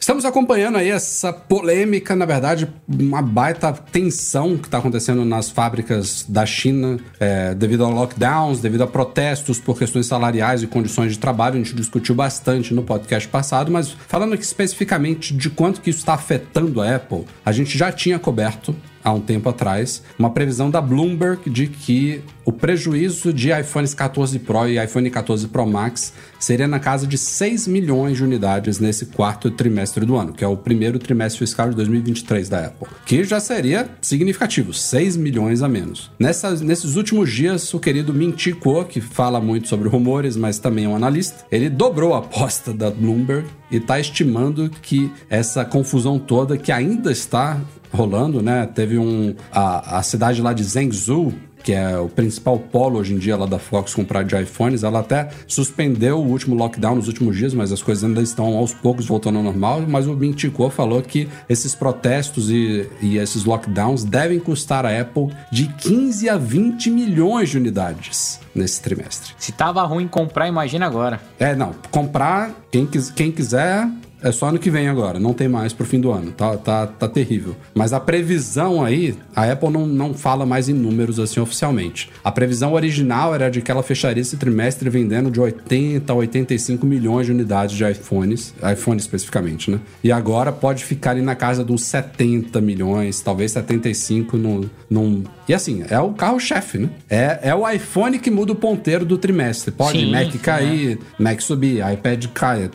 Estamos acompanhando aí essa polêmica, na verdade, uma baita tensão que está acontecendo nas fábricas da China é, devido a lockdowns, devido a protestos por questões salariais e condições de trabalho. A gente discutiu bastante no podcast passado, mas falando aqui especificamente de quanto que isso está afetando a Apple, a gente já tinha coberto há um tempo atrás, uma previsão da Bloomberg de que o prejuízo de iPhones 14 Pro e iPhone 14 Pro Max seria na casa de 6 milhões de unidades nesse quarto trimestre do ano, que é o primeiro trimestre fiscal de 2023 da Apple, que já seria significativo, 6 milhões a menos. Nessas, nesses últimos dias, o querido Minty Kuo, que fala muito sobre rumores, mas também é um analista, ele dobrou a aposta da Bloomberg e está estimando que essa confusão toda que ainda está rolando, né? Teve um a, a cidade lá de Zhengzhou que é o principal polo hoje em dia lá da Fox comprar de iPhones, ela até suspendeu o último lockdown nos últimos dias, mas as coisas ainda estão aos poucos voltando ao normal. Mas o Mintico falou que esses protestos e, e esses lockdowns devem custar a Apple de 15 a 20 milhões de unidades nesse trimestre. Se tava ruim comprar, imagina agora. É, não, comprar, quem, quem quiser é só ano que vem agora, não tem mais pro fim do ano. Tá, tá, tá terrível. Mas a previsão aí, a Apple não, não fala mais em números assim oficialmente. A previsão original era de que ela fecharia esse trimestre vendendo de 80 a 85 milhões de unidades de iPhones, iPhone especificamente, né? E agora pode ficar ali na casa uns 70 milhões, talvez 75 no, num. E assim, é o carro-chefe, né? É, é o iPhone que muda o ponteiro do trimestre. Pode Sim, Mac cair, é. Mac subir, iPad cair.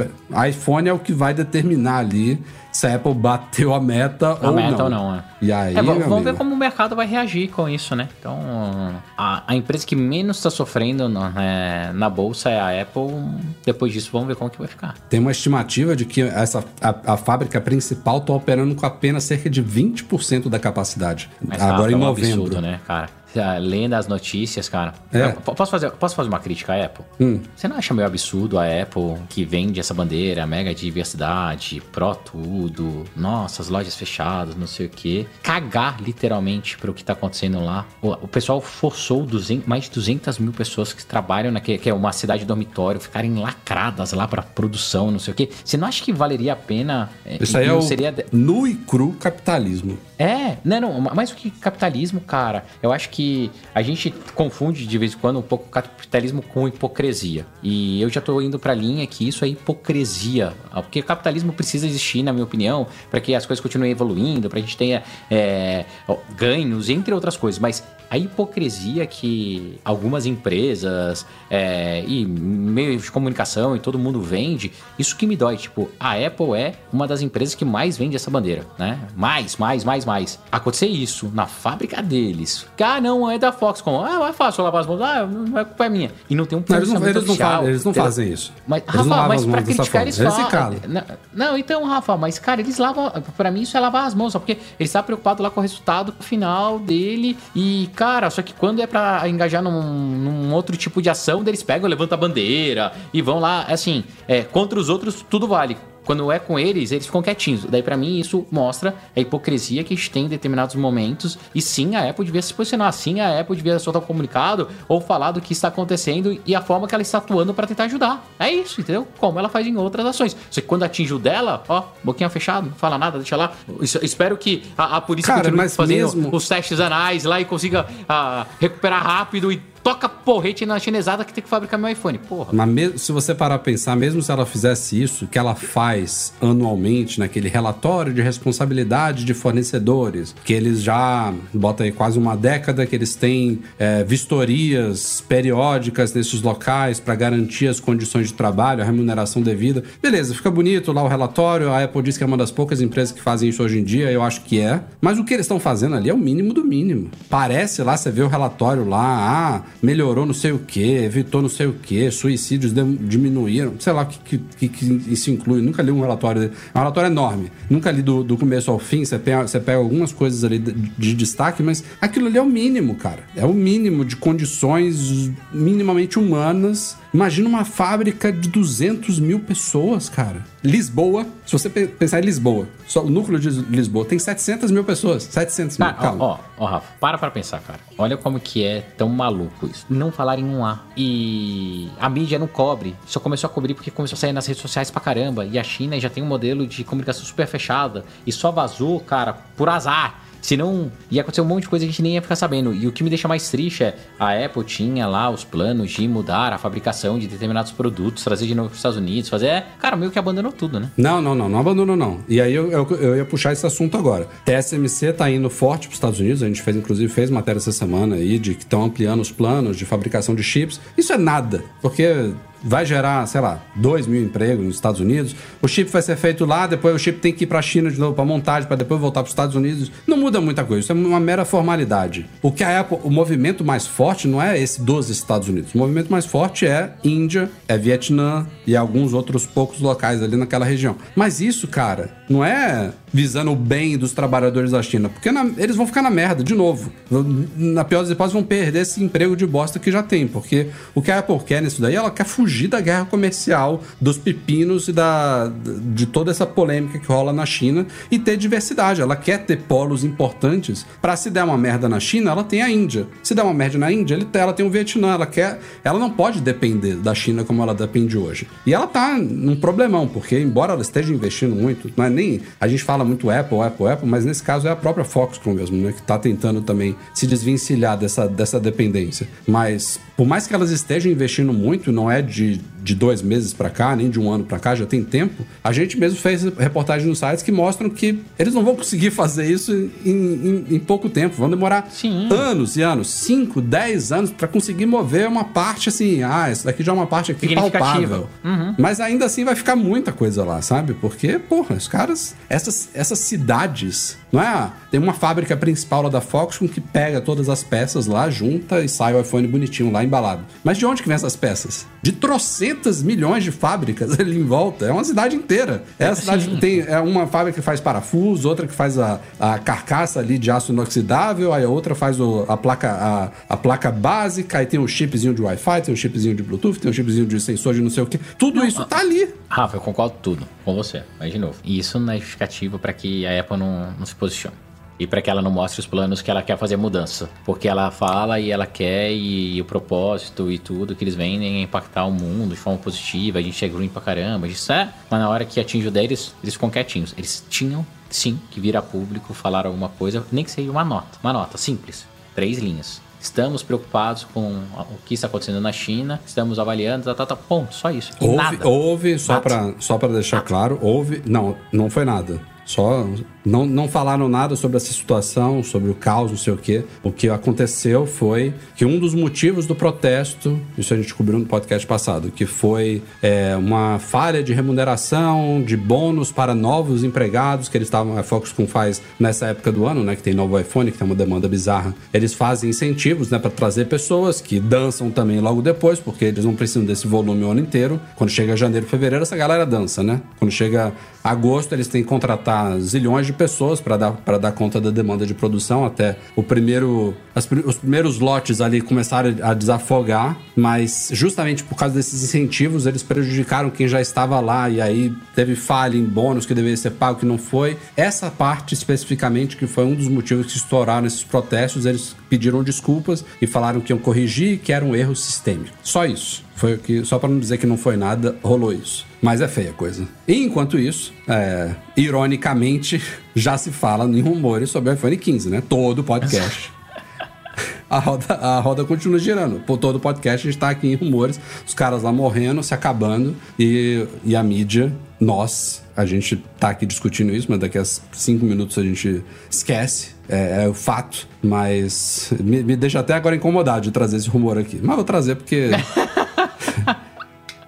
iPhone é o que vai determinar ali se a Apple bateu a meta a ou meta não. ou não, é. E aí, é, vamos amigo? ver como o mercado vai reagir com isso, né? Então, a, a empresa que menos está sofrendo na, é, na bolsa é a Apple. Depois disso, vamos ver como que vai ficar. Tem uma estimativa de que essa, a, a fábrica principal está operando com apenas cerca de 20% da capacidade. Mas, agora tá, em é um novembro. Absurdo, né, cara? Lendo as notícias, cara. É. Posso, fazer, posso fazer uma crítica à Apple? Hum. Você não acha meio absurdo a Apple que vende essa bandeira, mega diversidade, pró tudo, nossa, as lojas fechadas, não sei o quê, cagar literalmente para o que tá acontecendo lá? O, o pessoal forçou 200, mais de 200 mil pessoas que trabalham naquele, que é uma cidade dormitório, ficarem lacradas lá para produção, não sei o quê. Você não acha que valeria a pena? É, Isso aí é o seria... nu e cru capitalismo. É, não, não, mais do que capitalismo, cara, eu acho que a gente confunde de vez em quando um pouco capitalismo com hipocrisia. E eu já tô indo pra linha que isso é hipocrisia. Porque capitalismo precisa existir, na minha opinião, para que as coisas continuem evoluindo, pra gente tenha é, ganhos, entre outras coisas. Mas a hipocrisia que algumas empresas é, e meios de comunicação e todo mundo vende, isso que me dói. Tipo, a Apple é uma das empresas que mais vende essa bandeira, né? Mais, mais, mais, mais. Acontecer isso na fábrica deles. Ah, não, é da Foxconn. Ah, é fácil lavar as mãos. Ah, não é culpa minha. E não tem um eles não, eles, não fazem, eles não fazem isso. Mas, eles Rafa, mas pra criticar eles falam. Não, não, então, Rafa, mas, cara, eles lavam. Pra mim, isso é lavar as mãos, só porque ele está preocupado lá com o resultado final dele e cara, só que quando é para engajar num, num, outro tipo de ação, eles pegam, levantam a bandeira e vão lá, assim, é, contra os outros tudo vale. Quando é com eles, eles ficam quietinhos. Daí, para mim, isso mostra a hipocrisia que a gente tem em determinados momentos. E sim, a Apple devia se posicionar. Assim, a Apple devia soltar um comunicado ou falar do que está acontecendo e a forma que ela está atuando para tentar ajudar. É isso, entendeu? Como ela faz em outras ações. Só que quando atinge o dela, ó, boquinha fechada, não fala nada, deixa lá. Espero que a, a polícia Cara, continue fazendo mesmo... os testes anais lá e consiga uh, recuperar rápido e toca porrete na chinesada que tem que fabricar meu iPhone. Porra. Se você parar a pensar, mesmo se ela fizesse isso, que ela faz anualmente naquele relatório de responsabilidade de fornecedores, que eles já, bota aí quase uma década que eles têm é, vistorias periódicas nesses locais para garantir as condições de trabalho, a remuneração devida. Beleza, fica bonito lá o relatório, a Apple diz que é uma das poucas empresas que fazem isso hoje em dia, eu acho que é. Mas o que eles estão fazendo ali é o mínimo do mínimo. Parece lá, você vê o relatório lá, ah, melhorou não sei o que, evitou não sei o que, suicídios diminuíram, sei lá o que, que, que, isso inclui. Nunca li um relatório, é um relatório enorme. Nunca li do, do começo ao fim, você pega, você pega algumas coisas ali de, de destaque, mas aquilo ali é o mínimo, cara. É o mínimo de condições minimamente humanas Imagina uma fábrica de 200 mil pessoas, cara. Lisboa, se você pensar em Lisboa, só o núcleo de Lisboa tem 700 mil pessoas. 700 mil, ah, calma. Ó, ó, Rafa, para pra pensar, cara. Olha como que é tão maluco isso. Não falarem um A. E a mídia não cobre. Só começou a cobrir porque começou a sair nas redes sociais pra caramba. E a China já tem um modelo de comunicação super fechada. E só vazou, cara, por azar senão ia acontecer um monte de coisa que a gente nem ia ficar sabendo. E o que me deixa mais triste é a Apple tinha lá os planos de mudar a fabricação de determinados produtos, trazer de novo para os Estados Unidos, fazer. É, cara, meio que abandonou tudo, né? Não, não, não, não abandonou, não. E aí eu, eu, eu ia puxar esse assunto agora. TSMC tá indo forte para os Estados Unidos, a gente fez, inclusive, fez matéria essa semana aí de que estão ampliando os planos de fabricação de chips. Isso é nada, porque vai gerar, sei lá, 2 mil empregos nos Estados Unidos. O chip vai ser feito lá, depois o chip tem que ir para a China de novo para montagem, para depois voltar para os Estados Unidos. Não muda muita coisa, isso é uma mera formalidade. O que a Apple, o movimento mais forte não é esse dos Estados Unidos. O movimento mais forte é Índia, é Vietnã e alguns outros poucos locais ali naquela região. Mas isso, cara, não é visando o bem dos trabalhadores da China, porque na, eles vão ficar na merda de novo. Na pior das hipóteses, vão perder esse emprego de bosta que já tem, porque o que a Apple quer nisso daí, ela quer fugir da guerra comercial, dos pepinos e da, de toda essa polêmica que rola na China e ter diversidade. Ela quer ter polos importantes para se der uma merda na China, ela tem a Índia. Se der uma merda na Índia, ela tem o Vietnã. Ela quer, ela não pode depender da China como ela depende hoje. E ela tá num problemão, porque embora ela esteja investindo muito, não é nem a gente fala muito Apple, Apple, Apple, mas nesse caso é a própria Foxconn mesmo, né, que está tentando também se desvencilhar dessa, dessa dependência. Mas por mais que elas estejam investindo muito, não é de, de dois meses para cá, nem de um ano para cá, já tem tempo. A gente mesmo fez reportagens nos sites que mostram que eles não vão conseguir fazer isso em, em, em pouco tempo. Vão demorar Sim. anos e anos, 5, 10 anos para conseguir mover uma parte assim. Ah, isso daqui já é uma parte aqui palpável. Uhum. Mas ainda assim vai ficar muita coisa lá, sabe? Porque, porra, os caras, essas, essas cidades, não é? Tem uma fábrica principal lá da Foxconn que pega todas as peças lá, junta e sai o iPhone bonitinho lá embalado. Mas de onde que vem essas peças? De trocentas milhões de fábricas *laughs* ali em volta. É uma cidade inteira. É a cidade que tem é uma fábrica que faz parafuso, outra que faz a, a carcaça ali de aço inoxidável, aí a outra faz o, a, placa, a, a placa básica, aí tem um chipzinho de Wi-Fi, tem um chipzinho de Bluetooth, tem um chipzinho de sensor de não sei o que. Tudo não, isso tá ali. Rafa, eu concordo tudo com você. Mas de novo, isso não é justificativo para que a Apple não, não se posicione e para que ela não mostre os planos que ela quer fazer mudança. Porque ela fala e ela quer e, e o propósito e tudo que eles vendem é impactar o mundo de forma positiva, a gente é green pra caramba, isso é. Mas na hora que atinge o deles, eles ficam quietinhos. Eles tinham, sim, que vir a público, falar alguma coisa, nem que seja uma nota. Uma nota simples, três linhas. Estamos preocupados com o que está acontecendo na China, estamos avaliando, tá, tá, tá ponto, só isso. Houve, nada. houve só para só deixar nada. claro, houve. Não, não foi nada. Só não, não falaram nada sobre essa situação, sobre o caos, não sei o quê. O que aconteceu foi que um dos motivos do protesto, isso a gente descobriu no podcast passado, que foi é, uma falha de remuneração, de bônus para novos empregados que eles estavam, a Foxconn faz nessa época do ano, né, que tem novo iPhone, que tem uma demanda bizarra. Eles fazem incentivos, né, para trazer pessoas que dançam também logo depois, porque eles não precisam desse volume o ano inteiro. Quando chega janeiro, fevereiro, essa galera dança, né? Quando chega agosto, eles têm que contratar zilhões de pessoas para dar, dar conta da demanda de produção até o primeiro, as, os primeiros lotes ali começaram a desafogar, mas justamente por causa desses incentivos eles prejudicaram quem já estava lá e aí teve falha em bônus que deveria ser pago que não foi. Essa parte especificamente que foi um dos motivos que estouraram esses protestos, eles pediram desculpas e falaram que iam corrigir que era um erro sistêmico. Só isso. Foi que, só para não dizer que não foi nada, rolou isso. Mas é feia a coisa. E enquanto isso, é, ironicamente, já se fala em rumores sobre o iPhone 15, né? Todo podcast. a roda, a roda continua girando. Por todo podcast a gente tá aqui em rumores, os caras lá morrendo, se acabando, e, e a mídia, nós, a gente tá aqui discutindo isso, mas daqui a cinco minutos a gente esquece. É, é o fato, mas me, me deixa até agora incomodado de trazer esse rumor aqui. Mas vou trazer porque *laughs*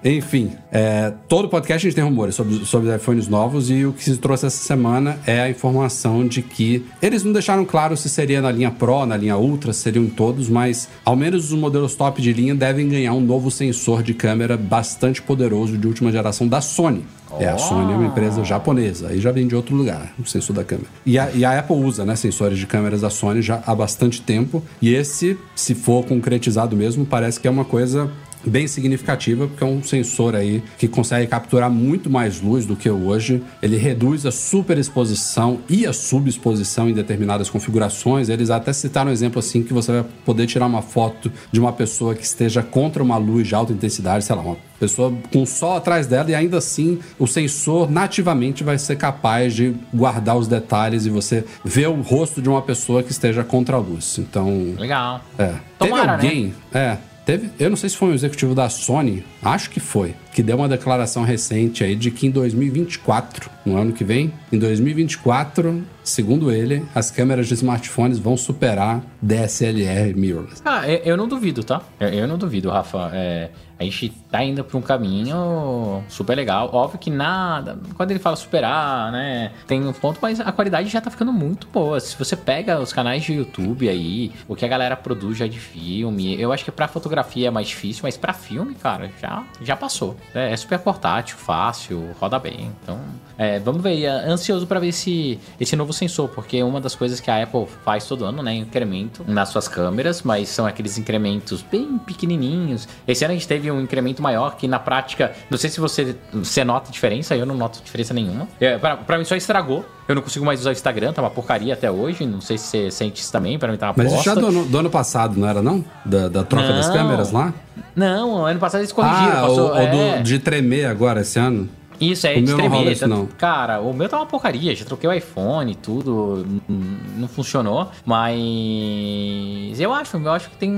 Enfim, é, todo podcast a gente tem rumores sobre, sobre iPhones novos e o que se trouxe essa semana é a informação de que eles não deixaram claro se seria na linha Pro, na linha Ultra, seriam todos, mas ao menos os modelos top de linha devem ganhar um novo sensor de câmera bastante poderoso de última geração da Sony. É, a Sony é uma empresa japonesa, aí já vem de outro lugar, o sensor da câmera. E a, e a, Apple usa, né, sensores de câmeras da Sony já há bastante tempo, e esse, se for concretizado mesmo, parece que é uma coisa bem significativa, porque é um sensor aí que consegue capturar muito mais luz do que hoje. Ele reduz a superexposição e a subexposição em determinadas configurações. Eles até citaram um exemplo assim que você vai poder tirar uma foto de uma pessoa que esteja contra uma luz de alta intensidade, sei lá, uma pessoa com o sol atrás dela e ainda assim o sensor nativamente vai ser capaz de guardar os detalhes e você ver o rosto de uma pessoa que esteja contra a luz. Então. Legal. É. Tomara, Teve alguém. Né? É. Teve, eu não sei se foi um executivo da Sony, acho que foi, que deu uma declaração recente aí de que em 2024, no ano que vem, em 2024, segundo ele, as câmeras de smartphones vão superar DSLR mirrorless. Ah, eu, eu não duvido, tá? Eu, eu não duvido, Rafa. É, a gente tá indo pra um caminho super legal. Óbvio que nada. Quando ele fala superar, né? Tem um ponto, mas a qualidade já tá ficando muito boa. Se você pega os canais de YouTube aí, o que a galera produz já de filme, eu acho que pra fotografia é mais difícil, mas pra filme, cara, já, já passou. É, é super portátil, fácil, roda bem. Então, é, vamos ver. É ansioso para ver esse, esse novo sensor, porque uma das coisas que a Apple faz todo ano, né? Incremento nas suas câmeras, mas são aqueles incrementos bem pequenininhos. Esse ano a gente teve um incremento maior que na prática, não sei se você, você nota diferença, eu não noto diferença nenhuma. É, pra, pra mim só estragou. Eu não consigo mais usar o Instagram, tá uma porcaria até hoje. Não sei se você sente isso também, pra mim tá uma Mas bosta. já do, ano- do ano passado, não era não? Da, da troca das Não. câmeras lá? Não, ano passado eles corrigiram. Ah, passou, o, o é. do- de tremer agora esse ano? Isso, é O não não. Cara, o meu tá uma porcaria. Já troquei o iPhone e tudo. Não funcionou. Mas eu acho, eu acho que tem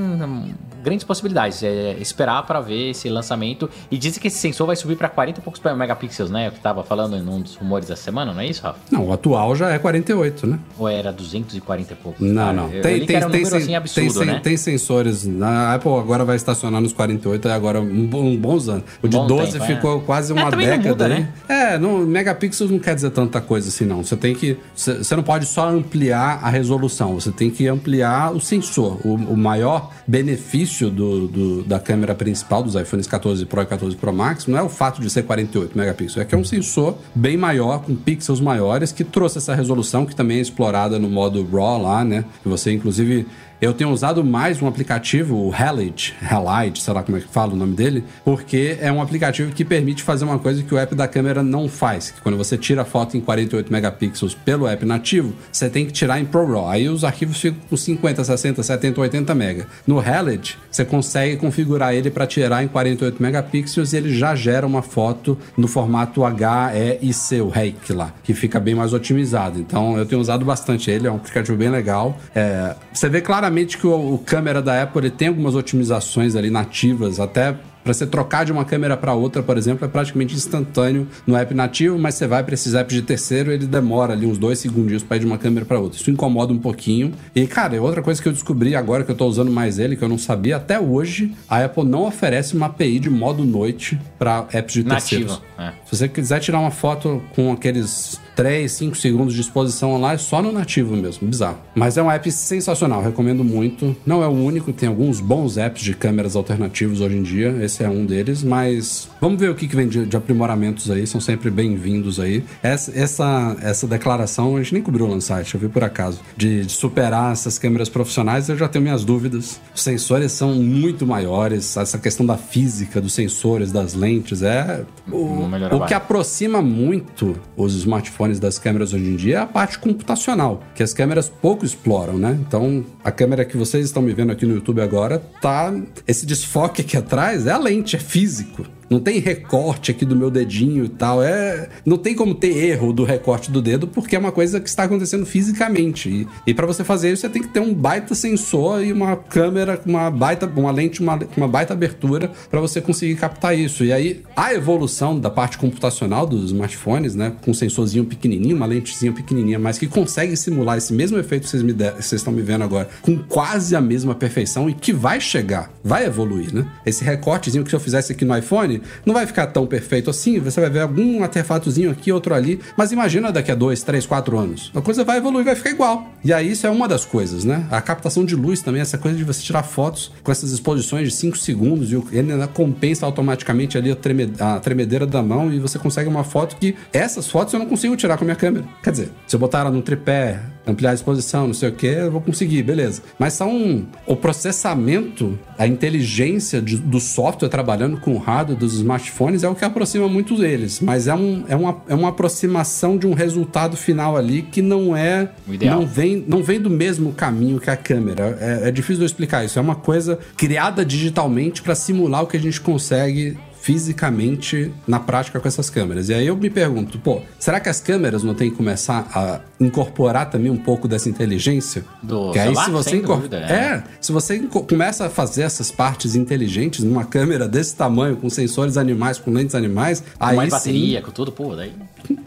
grandes possibilidades. É esperar pra ver esse lançamento. E dizem que esse sensor vai subir pra 40 e poucos megapixels, né? É o que tava falando em um dos rumores da semana, não é isso, Rafa? Não, o atual já é 48, né? Ou era 240 e poucos? Não, cara? não. Eu, eu li que era um número sen- assim absurdo, tem, né? tem sensores. A Apple agora vai estacionar nos 48, é agora um, um bons anos. O de Bom 12 tempo, é. ficou quase É, uma não década muda, aí. né? É, não, megapixels não quer dizer tanta coisa assim, não. Você tem que. Você você não pode só ampliar a resolução, você tem que ampliar o sensor. O, o maior benefício do, do- da câmera principal dos iPhones 14 Pro e 14 Pro Max não é o fato de ser 48 megapixels, é que é um sensor bem maior, com pixels maiores, que trouxe essa resolução que também é explorada no modo RAW lá, né? Que você, inclusive. Eu tenho usado mais um aplicativo, o Halide, Halide, sei lá como é que fala o nome dele, porque é um aplicativo que permite fazer uma coisa que o app da câmera não faz. Que quando você tira foto em 48 megapixels pelo app nativo, você tem que tirar em ProRAW. Aí os arquivos ficam com 50, 60, 70, 80 mega. No Halide, você consegue configurar ele para tirar em 48 megapixels e ele já gera uma foto no formato HEIC, o REIC lá, que fica bem mais otimizado. Então eu tenho usado bastante ele, é um aplicativo bem legal. É, você vê claramente que o, o câmera da Apple tem algumas otimizações ali nativas, até para você trocar de uma câmera para outra, por exemplo, é praticamente instantâneo no app nativo, mas você vai para esses apps de terceiro, ele demora ali uns dois segundinhos para ir de uma câmera para outra. Isso incomoda um pouquinho. E, cara, outra coisa que eu descobri agora que eu tô usando mais ele, que eu não sabia até hoje, a Apple não oferece uma API de modo noite para apps de Nativo, terceiros. é. Se você quiser tirar uma foto com aqueles 3, 5 segundos de exposição é só no nativo mesmo, bizarro. Mas é um app sensacional, recomendo muito. Não é o único, tem alguns bons apps de câmeras alternativos hoje em dia, esse é um deles, mas vamos ver o que, que vem de, de aprimoramentos aí, são sempre bem-vindos aí. Essa, essa, essa declaração a gente nem cobriu lá no site, eu vi por acaso, de, de superar essas câmeras profissionais, eu já tenho minhas dúvidas. Os sensores são muito maiores, essa questão da física dos sensores, das lentes, é... O, o que aproxima muito os smartphones das câmeras hoje em dia é a parte computacional, que as câmeras pouco exploram, né? Então, a câmera que vocês estão me vendo aqui no YouTube agora, tá. Esse desfoque aqui atrás é a lente, é físico. Não tem recorte aqui do meu dedinho e tal. É, não tem como ter erro do recorte do dedo, porque é uma coisa que está acontecendo fisicamente. E, e para você fazer isso, você tem que ter um baita sensor e uma câmera com uma baita, uma lente, uma, uma baita abertura para você conseguir captar isso. E aí, a evolução da parte computacional dos smartphones, né, com um sensorzinho pequenininho, uma lentezinha pequenininha, mas que consegue simular esse mesmo efeito que vocês, me vocês estão me vendo agora, com quase a mesma perfeição e que vai chegar, vai evoluir, né? Esse recortezinho que se eu fizesse aqui no iPhone, não vai ficar tão perfeito assim, você vai ver algum artefatozinho aqui, outro ali, mas imagina daqui a dois, três, quatro anos. A coisa vai evoluir, vai ficar igual. E aí isso é uma das coisas, né? A captação de luz também, essa coisa de você tirar fotos com essas exposições de 5 segundos e ele ainda compensa automaticamente ali a, treme- a tremedeira da mão e você consegue uma foto que essas fotos eu não consigo tirar com a minha câmera. Quer dizer, se eu botar ela no tripé ampliar a exposição, não sei o que, eu vou conseguir, beleza. Mas são o processamento, a inteligência de, do software trabalhando com o hardware dos smartphones é o que aproxima muito deles. Mas é, um, é, uma, é uma aproximação de um resultado final ali que não é. Não vem, não vem do mesmo caminho que a câmera. É, é difícil de eu explicar isso. É uma coisa criada digitalmente para simular o que a gente consegue fisicamente na prática com essas câmeras. E aí eu me pergunto, pô, será que as câmeras não têm que começar a incorporar também um pouco dessa inteligência? Do que aí se você incorpora, é. é, se você começa a fazer essas partes inteligentes numa câmera desse tamanho, com sensores animais, com lentes animais, com aí mais bateria, com tudo, pô, daí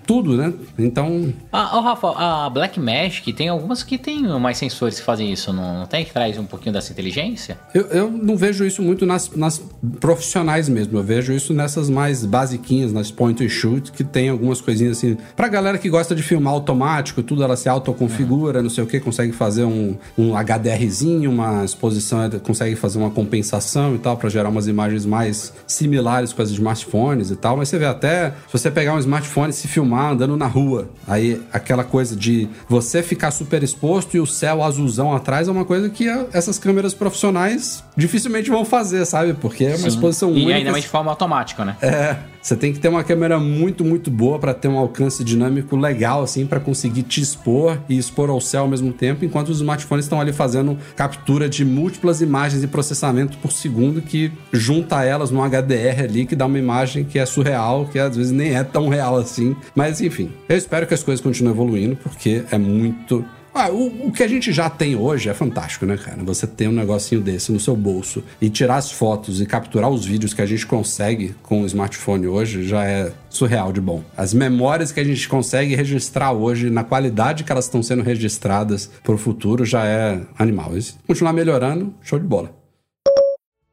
tudo, né? Então. Ah, oh, Rafa, a Black Magic tem algumas que tem mais sensores que fazem isso, não, não tem? Que traz um pouquinho dessa inteligência? Eu, eu não vejo isso muito nas, nas profissionais mesmo. Eu vejo isso nessas mais basiquinhas, nas point and shoot, que tem algumas coisinhas assim. Pra galera que gosta de filmar automático, tudo ela se autoconfigura, não sei o que, consegue fazer um, um HDRzinho, uma exposição, consegue fazer uma compensação e tal, para gerar umas imagens mais similares com as smartphones e tal. Mas você vê até, se você pegar um smartphone e se filmar andando na rua, aí aquela coisa de você ficar super exposto e o céu azulzão atrás é uma coisa que essas câmeras profissionais dificilmente vão fazer, sabe? Porque é uma Sim. exposição única. E ainda mais de forma automática, né? É. Você tem que ter uma câmera muito, muito boa para ter um alcance dinâmico legal, assim, para conseguir te expor e expor ao céu ao mesmo tempo, enquanto os smartphones estão ali fazendo captura de múltiplas imagens e processamento por segundo que junta elas num HDR ali, que dá uma imagem que é surreal, que às vezes nem é tão real assim. Mas enfim, eu espero que as coisas continuem evoluindo, porque é muito ah, o, o, que a gente já tem hoje é fantástico, né, cara? Você ter um negocinho desse no seu bolso e tirar as fotos e capturar os vídeos que a gente consegue com o smartphone hoje já é surreal de bom. As memórias que a gente consegue registrar hoje, na qualidade que elas estão sendo registradas para o futuro, já é animal. Se continuar melhorando, show de bola.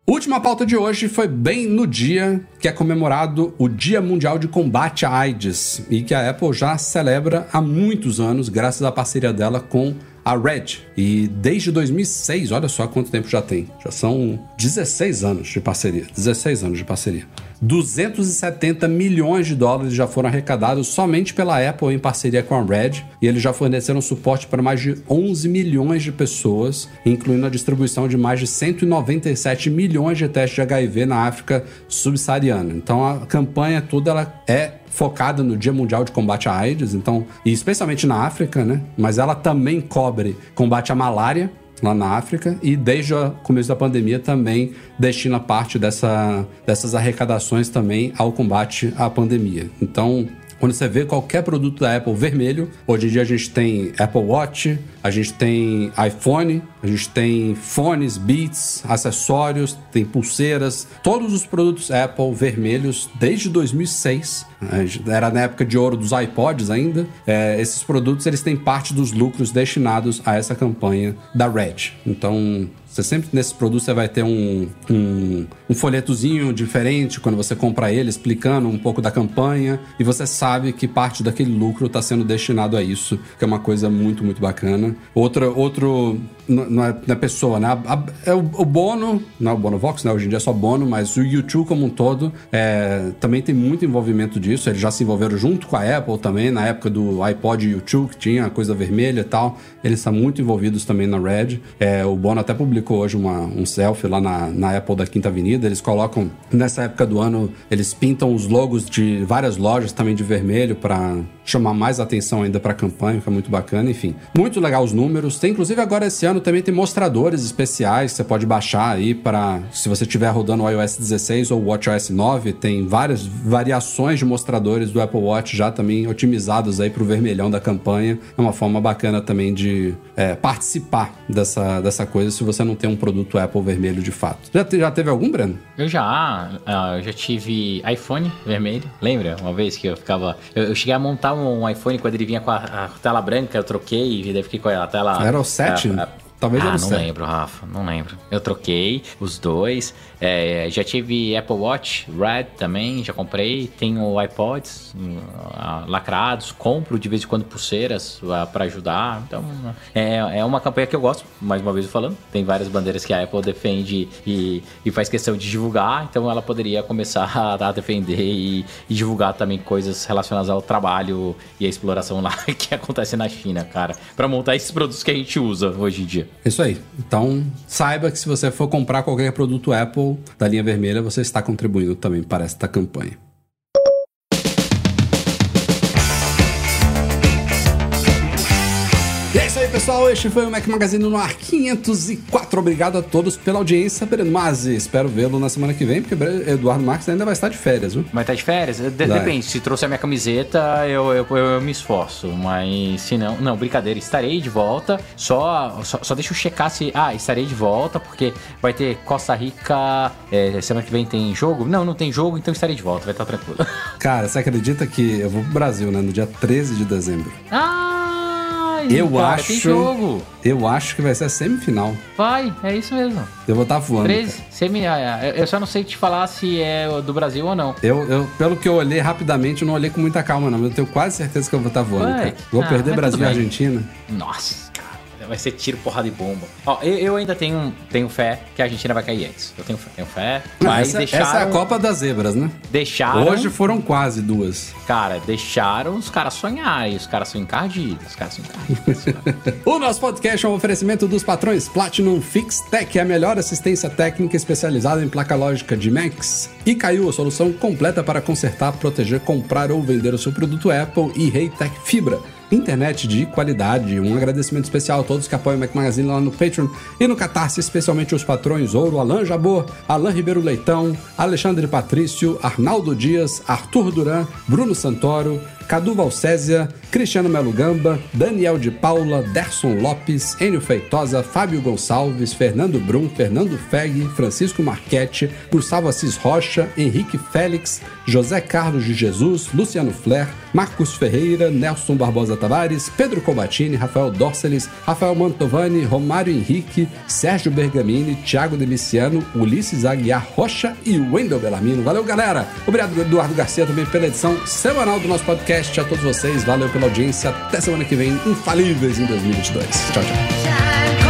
Última pauta de hoje foi bem no dia que é comemorado o Dia Mundial de Combate à AIDS e que a Apple já celebra há muitos anos, graças à parceria dela com a Red. E desde 2006, olha só quanto tempo já tem. Já são 16 anos de parceria. 16 anos de parceria. 270 milhões de dólares já foram arrecadados somente pela Apple em parceria com a Red, e eles já forneceram suporte para mais de 11 milhões de pessoas, incluindo a distribuição de mais de 197 milhões de testes de HIV na África subsaariana. Então a campanha toda ela é focada no Dia Mundial de Combate à AIDS, então, e especialmente na África, né? Mas ela também cobre combate à malária, lá na África e desde o começo da pandemia também destina parte dessa, dessas arrecadações também ao combate à pandemia. Então, quando você vê qualquer produto da Apple vermelho, hoje em dia a gente tem Apple Watch, a gente tem iPhone, a gente tem fones, beats, acessórios, tem pulseiras, todos os produtos Apple vermelhos desde 2006. Era na época de ouro dos iPods ainda. É, esses produtos eles têm parte dos lucros destinados a essa campanha da Red. Então você sempre nesses produtos você vai ter um, um, um, folhetozinho diferente quando você compra ele, explicando um pouco da campanha, e você sabe que parte daquele lucro está sendo destinado a isso, que é uma coisa muito, muito bacana. Outra, outro não é pessoa, né? A, a, é o, o, Bono, não é o Bono Vox, né? Hoje em dia é só Bono, mas o YouTube como um todo é, também tem muito envolvimento disso. Eles já se envolveram junto com a Apple também, na época do iPod YouTube, que tinha a coisa vermelha e tal. Eles estão muito envolvidos também na Red. É, o Bono até publicou hoje uma, um selfie lá na, na Apple da Quinta Avenida. Eles colocam, nessa época do ano, eles pintam os logos de várias lojas também de vermelho para chamar mais atenção ainda para a campanha, que é muito bacana. Enfim, muito legal os números. Tem inclusive agora esse ano ano também tem mostradores especiais que você pode baixar aí para se você estiver rodando o iOS 16 ou o WatchOS 9, tem várias variações de mostradores do Apple Watch já também otimizados aí para o vermelhão da campanha. É uma forma bacana também de é, participar dessa, dessa coisa se você não tem um produto Apple vermelho de fato. Já, já teve algum, Breno? Eu já, uh, eu já tive iPhone vermelho. Lembra? Uma vez que eu ficava. Eu, eu cheguei a montar um iPhone quando ele vinha com a, a tela branca, eu troquei e daí fiquei com a tela. Era o 7? Talvez ah, eu não não sei. lembro, Rafa, não lembro. Eu troquei os dois. É, já tive Apple Watch Red também, já comprei. Tenho iPods ah, lacrados, compro de vez em quando pulseiras ah, para ajudar. Então, é, é uma campanha que eu gosto, mais uma vez falando. Tem várias bandeiras que a Apple defende e, e faz questão de divulgar, então ela poderia começar a, *laughs* a defender e, e divulgar também coisas relacionadas ao trabalho e a exploração lá *laughs* que acontece na China, cara, para montar esses produtos que a gente usa hoje em dia. Isso aí. Então, saiba que se você for comprar qualquer produto Apple da linha vermelha, você está contribuindo também para esta campanha. Pessoal. Este foi o Mac Magazine no ar 504. Obrigado a todos pela audiência. Mazzi, espero vê-lo na semana que vem, porque Eduardo Marques ainda vai estar de férias, viu? Vai estar de férias? De Vai. depende, se trouxe a minha camiseta, eu, eu, eu, eu me esforço. Mas se não. Não, brincadeira, estarei de volta. Só, só, só deixa eu checar se. Ah, estarei de volta, porque vai ter Costa Rica. é, semana que vem tem jogo? Não, não tem jogo, então estarei de volta, vai estar tranquilo. Cara, você acredita que eu vou pro Brasil, né? No dia 13 de dezembro. ah, Eu cara, acho. Tem jogo. Eu acho que vai ser a semifinal. Vai, é isso mesmo. Eu vou estar voando. 13, semi. ah, ah, Eu só não sei te falar se é do Brasil ou não. Eu, eu, pelo que eu olhei rapidamente, eu não olhei com muita calma, não. Mas eu tenho quase certeza que eu vou estar voando, Vai. cara. Vou Ah, perder Brasil e. Argentina. Nossa, vai ser tiro, porrada e bomba. Ó, eu, eu ainda tenho, tenho fé que a Argentina vai cair antes. Eu tenho fé, tenho fé. Mas essa, deixaram. essa é a Copa das Zebras, né? Deixaram. Hoje foram quase duas. Cara, deixaram os caras sonharem. Os caras são encardidos. Os caras são encardidos. cara. *laughs* O nosso podcast é um oferecimento dos patrões Platinum Fix Tech, a melhor assistência técnica especializada em placa lógica de Macs. E caiu a solução completa para consertar, proteger, comprar ou vender o seu produto Apple e Reitec Fibra. Internet de qualidade. Um agradecimento especial a todos que apoiam o Mac Magazine lá no Patreon e no Catarse, especialmente os patrões Ouro, Alain Jabor, Alain Ribeiro Leitão, Alexandre Patrício, Arnaldo Dias, Arthur Duran, Bruno Santoro, Cadu Valcésia, Cristiano Melo Gamba, Daniel de Paula, Derson Lopes, Enio Feitosa, Fábio Gonçalves, Fernando Brum, Fernando Feg, Francisco Marchetti, Gustavo Assis Rocha, Henrique Félix, José Carlos de Jesus, Luciano Flair, Marcos Ferreira, Nelson Barbosa Tavares, Pedro Cobatini, Rafael Dorceles, Rafael Mantovani, Romário Henrique, Sérgio Bergamini, Thiago Deliciano, Ulisses Aguiar Rocha e Wendel Bellarmino. Valeu, galera! Obrigado, Eduardo Garcia, também pela edição semanal do nosso podcast. A todos vocês, valeu pela audiência. Até semana que vem, infalíveis em 2022. Tchau, tchau.